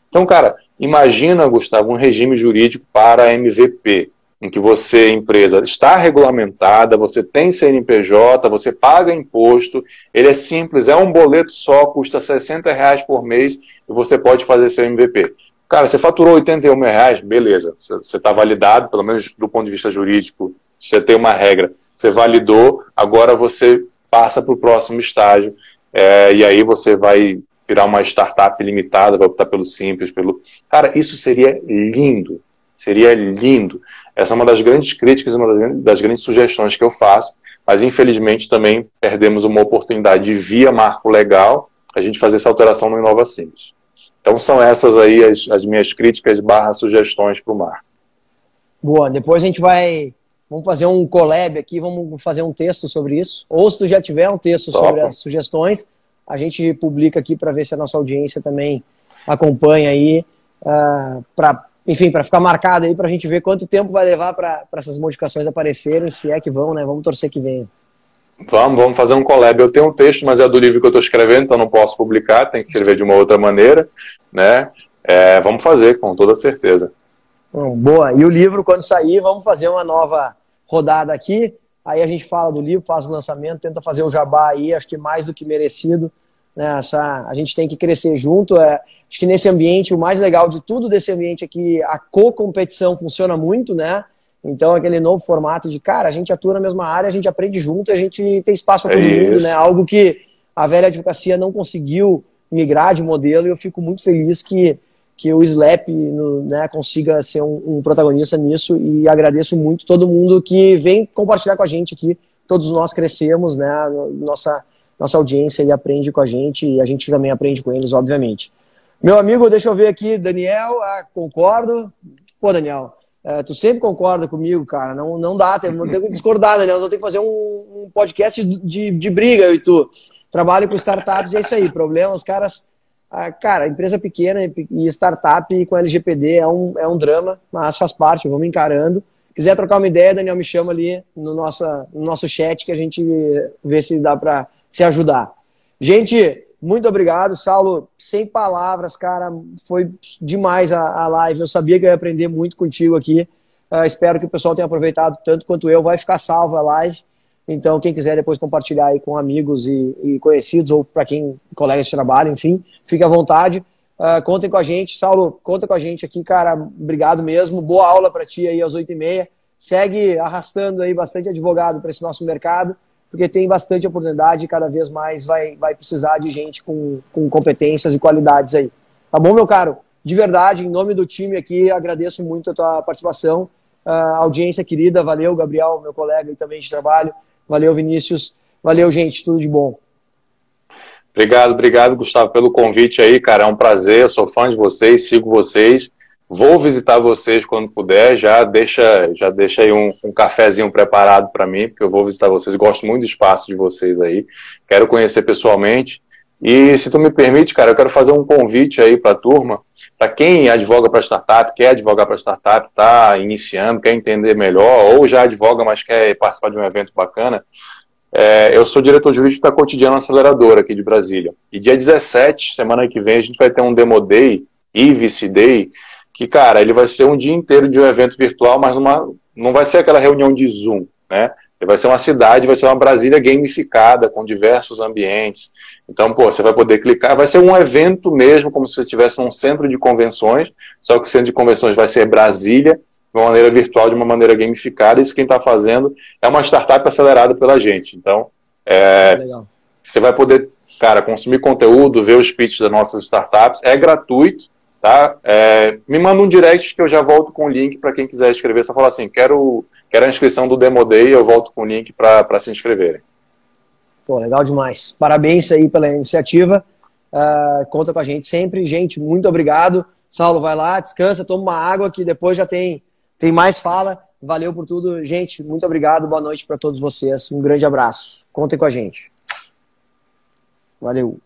Então, cara, imagina, Gustavo, um regime jurídico para MVP em que você, empresa, está regulamentada, você tem CNPJ, você paga imposto, ele é simples, é um boleto só, custa 60 reais por mês e você pode fazer seu MVP. Cara, você faturou 81 mil reais, beleza, você está validado, pelo menos do ponto de vista jurídico, você tem uma regra, você validou, agora você passa para o próximo estágio, é, e aí você vai virar uma startup limitada, vai optar pelo simples, pelo... Cara, isso seria lindo, seria lindo. Essa é uma das grandes críticas, uma das grandes sugestões que eu faço, mas infelizmente também perdemos uma oportunidade via marco legal a gente fazer essa alteração no Inova Simples. Então são essas aí as, as minhas críticas barra sugestões para o mar. Boa, depois a gente vai vamos fazer um collab aqui, vamos fazer um texto sobre isso. Ou se tu já tiver um texto Top. sobre as sugestões, a gente publica aqui para ver se a nossa audiência também acompanha aí uh, ah, para enfim, para ficar marcado aí para a gente ver quanto tempo vai levar para essas modificações aparecerem, se é que vão, né? Vamos torcer que venha. Vamos, vamos fazer um collab. Eu tenho um texto, mas é do livro que eu estou escrevendo, então não posso publicar, tem que escrever de uma outra maneira, né? É, vamos fazer, com toda certeza. Bom, boa. E o livro, quando sair, vamos fazer uma nova rodada aqui. Aí a gente fala do livro, faz o lançamento, tenta fazer o jabá aí, acho que mais do que merecido. Né? Essa, a gente tem que crescer junto. É, Acho que nesse ambiente, o mais legal de tudo desse ambiente é que a co-competição funciona muito, né? Então, aquele novo formato de, cara, a gente atua na mesma área, a gente aprende junto, a gente tem espaço para todo é mundo, né? Algo que a velha advocacia não conseguiu migrar de modelo e eu fico muito feliz que, que o Slap no, né, consiga ser um, um, protagonista nisso e agradeço muito todo mundo que vem compartilhar com a gente aqui. Todos nós crescemos, né? Nossa, nossa audiência e aprende com a gente e a gente também aprende com eles, obviamente. Meu amigo, deixa eu ver aqui, Daniel, ah, concordo. Pô, Daniel, é, tu sempre concorda comigo, cara. Não, não dá, tem, tem que discordar, Daniel. Nós ter que fazer um, um podcast de, de, de, briga, eu e tu. Trabalho com startups e é isso aí. Problema, os caras. Ah, cara, empresa pequena e startup com LGPD é um, é um drama, mas faz parte, vamos encarando. Quiser trocar uma ideia, Daniel, me chama ali no nosso, no nosso chat que a gente vê se dá para se ajudar. Gente, muito obrigado, Saulo. Sem palavras, cara. Foi demais a, a live. Eu sabia que eu ia aprender muito contigo aqui. Uh, espero que o pessoal tenha aproveitado tanto quanto eu. Vai ficar salva a live. Então, quem quiser depois compartilhar aí com amigos e, e conhecidos, ou para quem colegas de trabalho, enfim, fique à vontade. Uh, contem com a gente. Saulo, conta com a gente aqui, cara. Obrigado mesmo. Boa aula para ti aí às 8h30. Segue arrastando aí bastante advogado para esse nosso mercado porque tem bastante oportunidade e cada vez mais vai, vai precisar de gente com, com competências e qualidades aí. Tá bom, meu caro? De verdade, em nome do time aqui, agradeço muito a tua participação, a audiência querida, valeu, Gabriel, meu colega e também de trabalho, valeu, Vinícius, valeu, gente, tudo de bom. Obrigado, obrigado, Gustavo, pelo convite aí, cara, é um prazer, eu sou fã de vocês, sigo vocês, Vou visitar vocês quando puder. Já deixa, já deixa aí um, um cafezinho preparado para mim, porque eu vou visitar vocês. Gosto muito do espaço de vocês aí. Quero conhecer pessoalmente. E se tu me permite, cara, eu quero fazer um convite aí para a turma, para quem advoga para startup, quer advogar para startup, está iniciando, quer entender melhor, ou já advoga, mas quer participar de um evento bacana. É, eu sou diretor jurídico da Cotidiano Aceleradora aqui de Brasília. E dia 17, semana que vem, a gente vai ter um Demo Day, IVC Day, que, cara, ele vai ser um dia inteiro de um evento virtual, mas numa, não vai ser aquela reunião de Zoom, né? Ele vai ser uma cidade, vai ser uma Brasília gamificada, com diversos ambientes. Então, pô, você vai poder clicar, vai ser um evento mesmo, como se você estivesse num centro de convenções, só que o centro de convenções vai ser Brasília, de uma maneira virtual, de uma maneira gamificada. Isso quem está fazendo é uma startup acelerada pela gente. Então, é, você vai poder, cara, consumir conteúdo, ver os pitches das nossas startups. É gratuito, tá? É, me manda um direct que eu já volto com o link para quem quiser escrever. Só falar assim, quero, quero a inscrição do Demo Day, eu volto com o link para se inscreverem. Pô, legal demais. Parabéns aí pela iniciativa. Uh, conta com a gente sempre. Gente, muito obrigado. Saulo, vai lá, descansa, toma uma água que depois já tem, tem mais fala. Valeu por tudo. Gente, muito obrigado. Boa noite para todos vocês. Um grande abraço. Contem com a gente. Valeu.